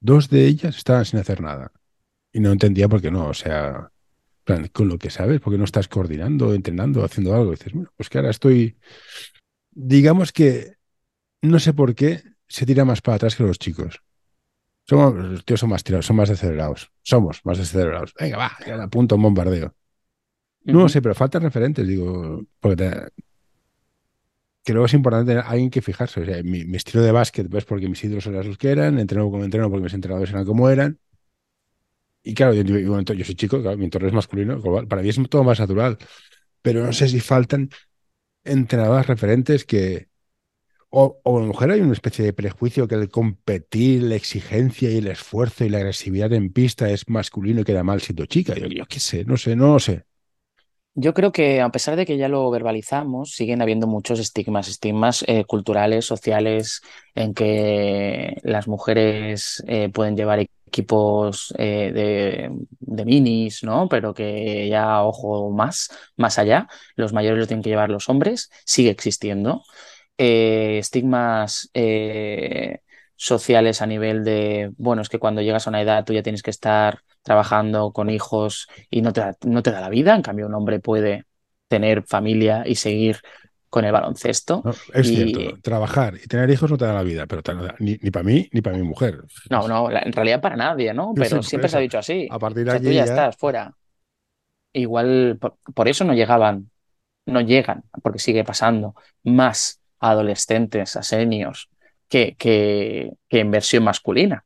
dos de ellas estaban sin hacer nada. Y no entendía por qué no, o sea, plan, con lo que sabes, porque no estás coordinando, entrenando, haciendo algo. Y dices, bueno, pues que ahora estoy, digamos que no sé por qué se tira más para atrás que los chicos. Somos, los tíos son más tirados, son más decelerados. Somos más decelerados. Venga, va, ya la apunto un bombardeo. No sé, pero faltan referentes, digo, porque te- creo que es importante alguien que fijarse. O sea, mi, mi estilo de básquet, pues porque mis ídolos eran los que eran, entreno como entreno porque mis entrenadores eran como eran. Y claro, yo, soy chico, mi entorno es masculino, para mí es todo más natural. Pero no sé si faltan entrenadoras referentes que. O, o a lo mejor hay una especie de prejuicio que el competir, la exigencia y el esfuerzo y la agresividad en pista es masculino y queda mal siendo chica. Yo qué sé, no sé, no lo sé. Yo creo que a pesar de que ya lo verbalizamos, siguen habiendo muchos estigmas, estigmas eh, culturales, sociales, en que las mujeres eh, pueden llevar equipos eh, de, minis, ¿no? Pero que ya, ojo, más, más allá, los mayores lo tienen que llevar los hombres, sigue existiendo. estigmas sociales a nivel de, bueno, es que cuando llegas a una edad tú ya tienes que estar trabajando con hijos y no te, da, no te da la vida. En cambio, un hombre puede tener familia y seguir con el baloncesto. es cierto, trabajar y tener hijos no te da la vida, pero ni, ni para mí ni para mi mujer. No, no, en realidad para nadie, ¿no? Pero siempre se ha dicho así. A partir de o allí tú ya, ya, estás fuera. Igual, por, por, eso no llegaban, no llegan, porque sigue pasando, más a adolescentes, a seniors, que, que, que en versión masculina.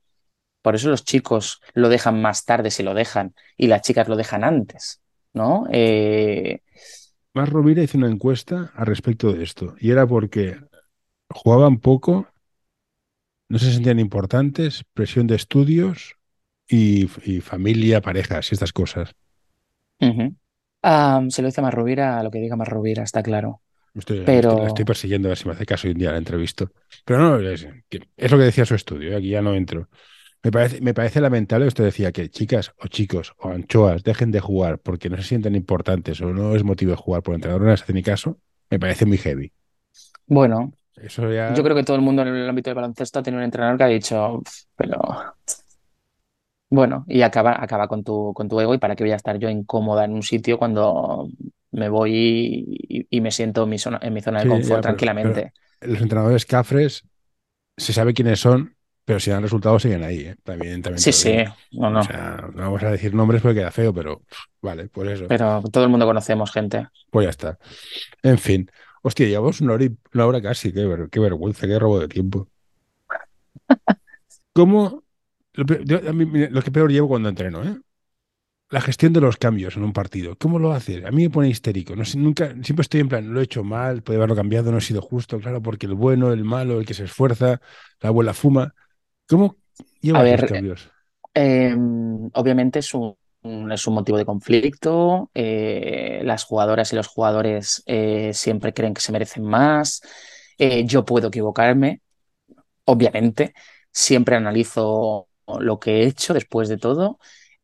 Por eso los chicos lo dejan más tarde si lo dejan y las chicas lo dejan antes, ¿no? Eh... Más Rovira hizo una encuesta al respecto de esto y era porque jugaban poco, no se sentían importantes, presión de estudios y, y familia, parejas y estas cosas. Uh -huh. um, se lo dice a Marrovira, lo que diga Marrovira, está claro. Estoy, Pero... estoy persiguiendo a ver si me hace caso hoy en día la entrevisto. Pero no, es, es, lo que decía su estudio, ¿eh? aquí ya no entro. Me parece, me parece lamentable que usted decía que chicas o chicos o anchoas dejen de jugar porque no se sienten importantes o no es motivo de jugar por el entrenador, no les hace ni caso. Me parece muy heavy. Bueno, Eso ya... yo creo que todo el mundo en el ámbito del baloncesto tiene un entrenador que ha dicho, pero bueno, y acaba, acaba con, tu, con tu ego y para qué voy a estar yo incómoda en un sitio cuando me voy y, y me siento en mi zona, en mi zona de Sí, confort ya, pero- tranquilamente. pero los entrenadores cafres se sabe quiénes son, pero si dan resultados siguen ahí, ¿eh? también, también Sí, sí, no, no. O sea, no vamos a decir nombres porque queda feo, pero vale, pues eso, Pero todo el mundo conocemos gente. pues ya está. En fin, hostia, llevamos una hora, y- una hora casi, qué, ver- qué vergüenza, qué robo de tiempo. <laughs> ¿Cómo? Lo, pe- yo- a mí, mira, lo que peor llevo cuando entreno, ¿eh? La gestión de los cambios en un partido. ¿Cómo lo haces? A mí me pone histérico. No sé, nunca, siempre estoy en plan, lo he hecho mal, puede haberlo cambiado, no he sido justo, claro, porque el bueno, el malo, el que se esfuerza, la abuela fuma. ¿Cómo llevas A los ver, cambios? Eh, obviamente es un, es un motivo de conflicto. eh, las jugadoras y los jugadores eh, siempre creen que se merecen más. eh, yo puedo equivocarme, obviamente. Siempre analizo lo que he hecho después de todo,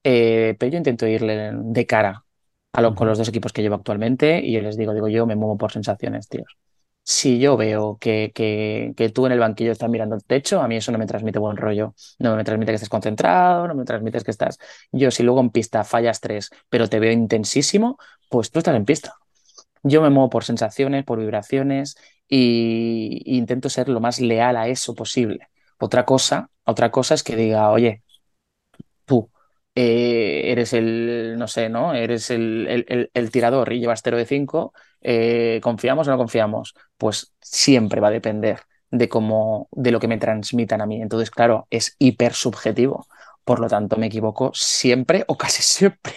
eh, pero yo intento irle de cara a lo, con los dos equipos que llevo actualmente y yo les digo, digo, yo me muevo por sensaciones, tíos. Si yo veo que, que, que tú en el banquillo estás mirando el techo, a mí eso no me transmite buen rollo. No me transmite que estés concentrado, no me transmites que estás. Yo, si luego en pista fallas tres, pero te veo intensísimo, pues tú estás en pista. Yo me muevo por sensaciones, por vibraciones y, intento ser lo más leal a eso posible. Otra cosa, otra cosa es que diga, oye, tú eh, eres el, no sé, ¿no? Eres el, el, el, el tirador y llevas 0 de 5, eh, ¿confiamos o no confiamos? Pues siempre va a depender de cómo, de lo que me transmitan a mí. Entonces, claro, es hiper subjetivo. Por lo tanto, me equivoco siempre o casi <laughs> siempre.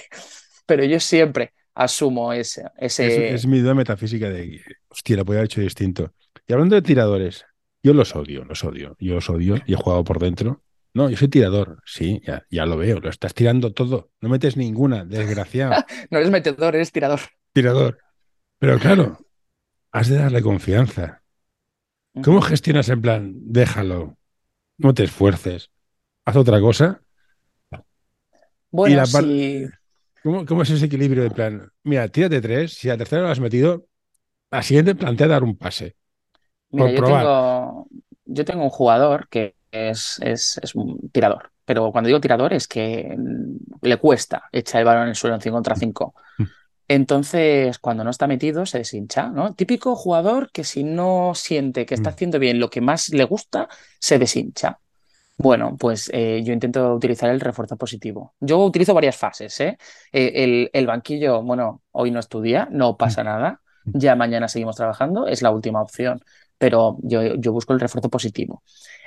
Pero yo siempre asumo ese, Es, ese... es mi duda metafísica de, hostia, lo podría haber hecho distinto. Y hablando de tiradores, yo los odio, los odio. Yo los odio y he jugado por dentro. No, yo soy tirador. Sí, ya, ya lo veo. Lo estás tirando todo. No metes ninguna, desgraciado. <laughs> No eres metedor, eres tirador. Tirador. Pero claro, has de darle confianza. ¿Cómo gestionas en plan, déjalo, no te esfuerces, haz otra cosa? Bueno, y la si... ¿Cómo, ¿Cómo es ese equilibrio de plan? Mira, tírate tres, si a tercera lo has metido, la siguiente plantea dar un pase. Mira, yo tengo, yo tengo un jugador que es, es, es un tirador, pero cuando digo tirador es que mm, le cuesta echar el balón en el suelo en 5 contra 5. Mm. Entonces, cuando no está metido, se deshincha, ¿no? Típico jugador que si no siente que está Mm. haciendo bien lo que más le gusta, se deshincha. Bueno, pues eh, yo intento utilizar el refuerzo positivo. Yo utilizo varias fases, ¿eh? Eh, el, el banquillo, bueno, hoy no estudia, no pasa nada. Ya mañana seguimos trabajando, es la última opción. Pero yo, yo busco el refuerzo positivo.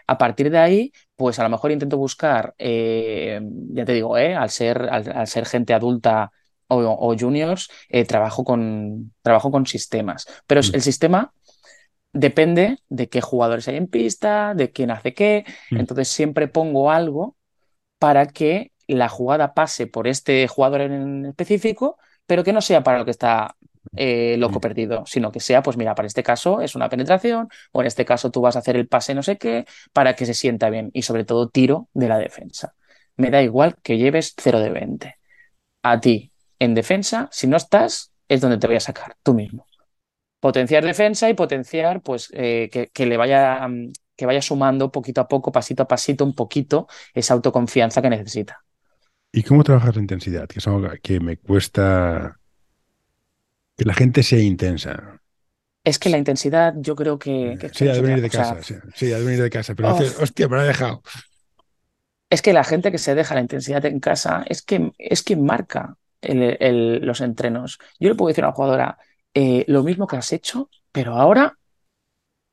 A partir de ahí, pues a lo mejor intento buscar, eh, ya te digo. Al ser, al, al ser gente adulta o, o juniors, eh, trabajo con, trabajo con sistemas. Pero Mm. el sistema depende de qué jugadores hay en pista, de quién hace qué. Mm. Entonces siempre pongo algo para que la jugada pase por este jugador en específico, pero que no sea para lo que está eh, loco perdido, sino que sea, pues mira, para este caso es una penetración, o en este caso tú vas a hacer el pase no sé qué, para que se sienta bien, y sobre todo tiro de la defensa. Me da igual que lleves 0 de 20. A ti, en defensa, si no estás, es donde te voy a sacar, tú mismo. Potenciar defensa y potenciar, pues, eh, que, le vaya, mm, que vaya sumando poquito a poco, pasito a pasito, un poquito, esa autoconfianza que necesita. ¿Y cómo trabajas la intensidad? Que es algo que me cuesta que la gente sea intensa. Es que la intensidad, yo creo que. sí, ha de venir de casa. sí, ha de venir de casa. Pero hostia, me ha dejado. Es que la gente que se deja la intensidad en casa es que es quien marca los entrenos. Yo le puedo decir a una jugadora eh, lo mismo que has hecho, pero ahora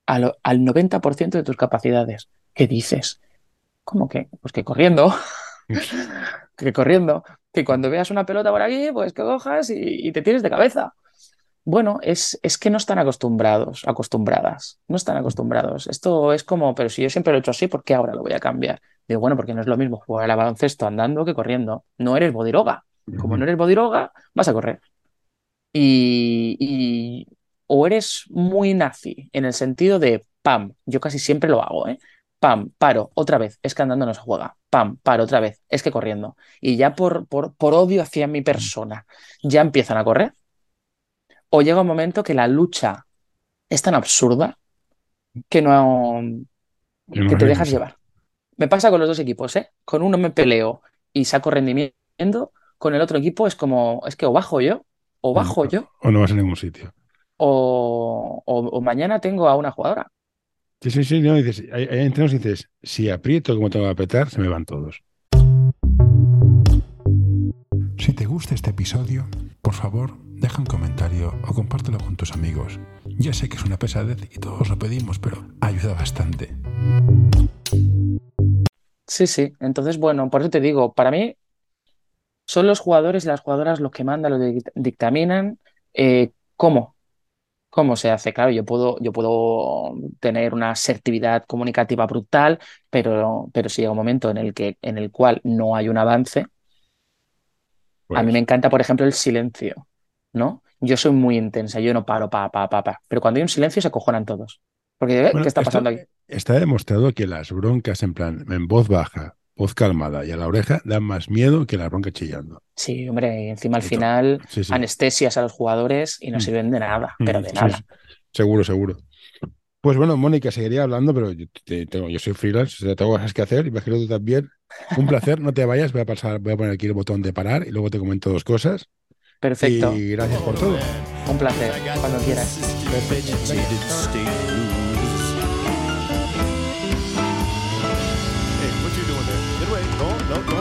al 90% de tus capacidades. ¿Qué dices? ¿Cómo que? Pues que corriendo. <laughs> que corriendo. Que cuando veas una pelota por aquí, pues que cojas y te tires de cabeza. Bueno, es, es, que no están acostumbrados, acostumbradas, no están acostumbrados. Esto es como, pero si yo siempre lo he hecho así, ¿por qué ahora lo voy a cambiar? Digo, bueno, porque no es lo mismo jugar al baloncesto andando que corriendo. No eres bodiroga. Como no eres bodiroga, vas a correr. Y, o eres muy nazi en el sentido de, pam, yo casi siempre lo hago, ¿eh? Pam, paro, otra vez, es que andando no se juega. Pam, paro, otra vez, es que corriendo. Y ya por, por, por odio hacia mi persona, ya empiezan a correr o llega un momento que la lucha es tan absurda que no, que te dejas llevar. Me pasa con los dos equipos, ¿eh? Con uno me peleo y saco rendimiento, con el otro equipo es como, es que o bajo yo, o bajo yo. O no vas a ningún sitio. O, mañana tengo a una jugadora. Sí, sí, sí, no, dices, hay, hay dices, si aprieto como tengo que apretar, se me van todos. Si te gusta este episodio, por favor, deja un comentario o compártelo con tus amigos. Ya sé que es una pesadez y todos lo pedimos, pero ayuda bastante. Sí, sí. Entonces, bueno, por eso te digo, para mí son los jugadores y las jugadoras los que mandan, los que dictaminan eh, cómo. ¿Cómo se hace? Claro, yo puedo, yo puedo tener una asertividad comunicativa brutal, pero, pero si llega un momento en el, que, en el cual no hay un avance, a mí me pues encanta, por ejemplo, el silencio. ¿no? Yo soy muy intensa, yo no paro, pa, pa, pa, pa. Pero cuando hay un silencio se acojonan todos. Porque, ¿qué está pasando aquí? Está demostrado que las broncas en plan, en voz baja, voz calmada y a la oreja dan más miedo que la bronca chillando. Sí, hombre, y encima al final anestesias a los jugadores y no mm. sirven de nada, mm, pero de nada. Seguro, seguro. Pues bueno, Mónica, seguiría hablando, pero yo, tengo, yo soy freelance, tengo cosas que hacer, imagino tú también. Un placer, no te vayas, voy a pasar, voy a poner aquí el botón de parar y luego te comento dos cosas. Perfecto. Y gracias por todo. Un placer, cuando quieras.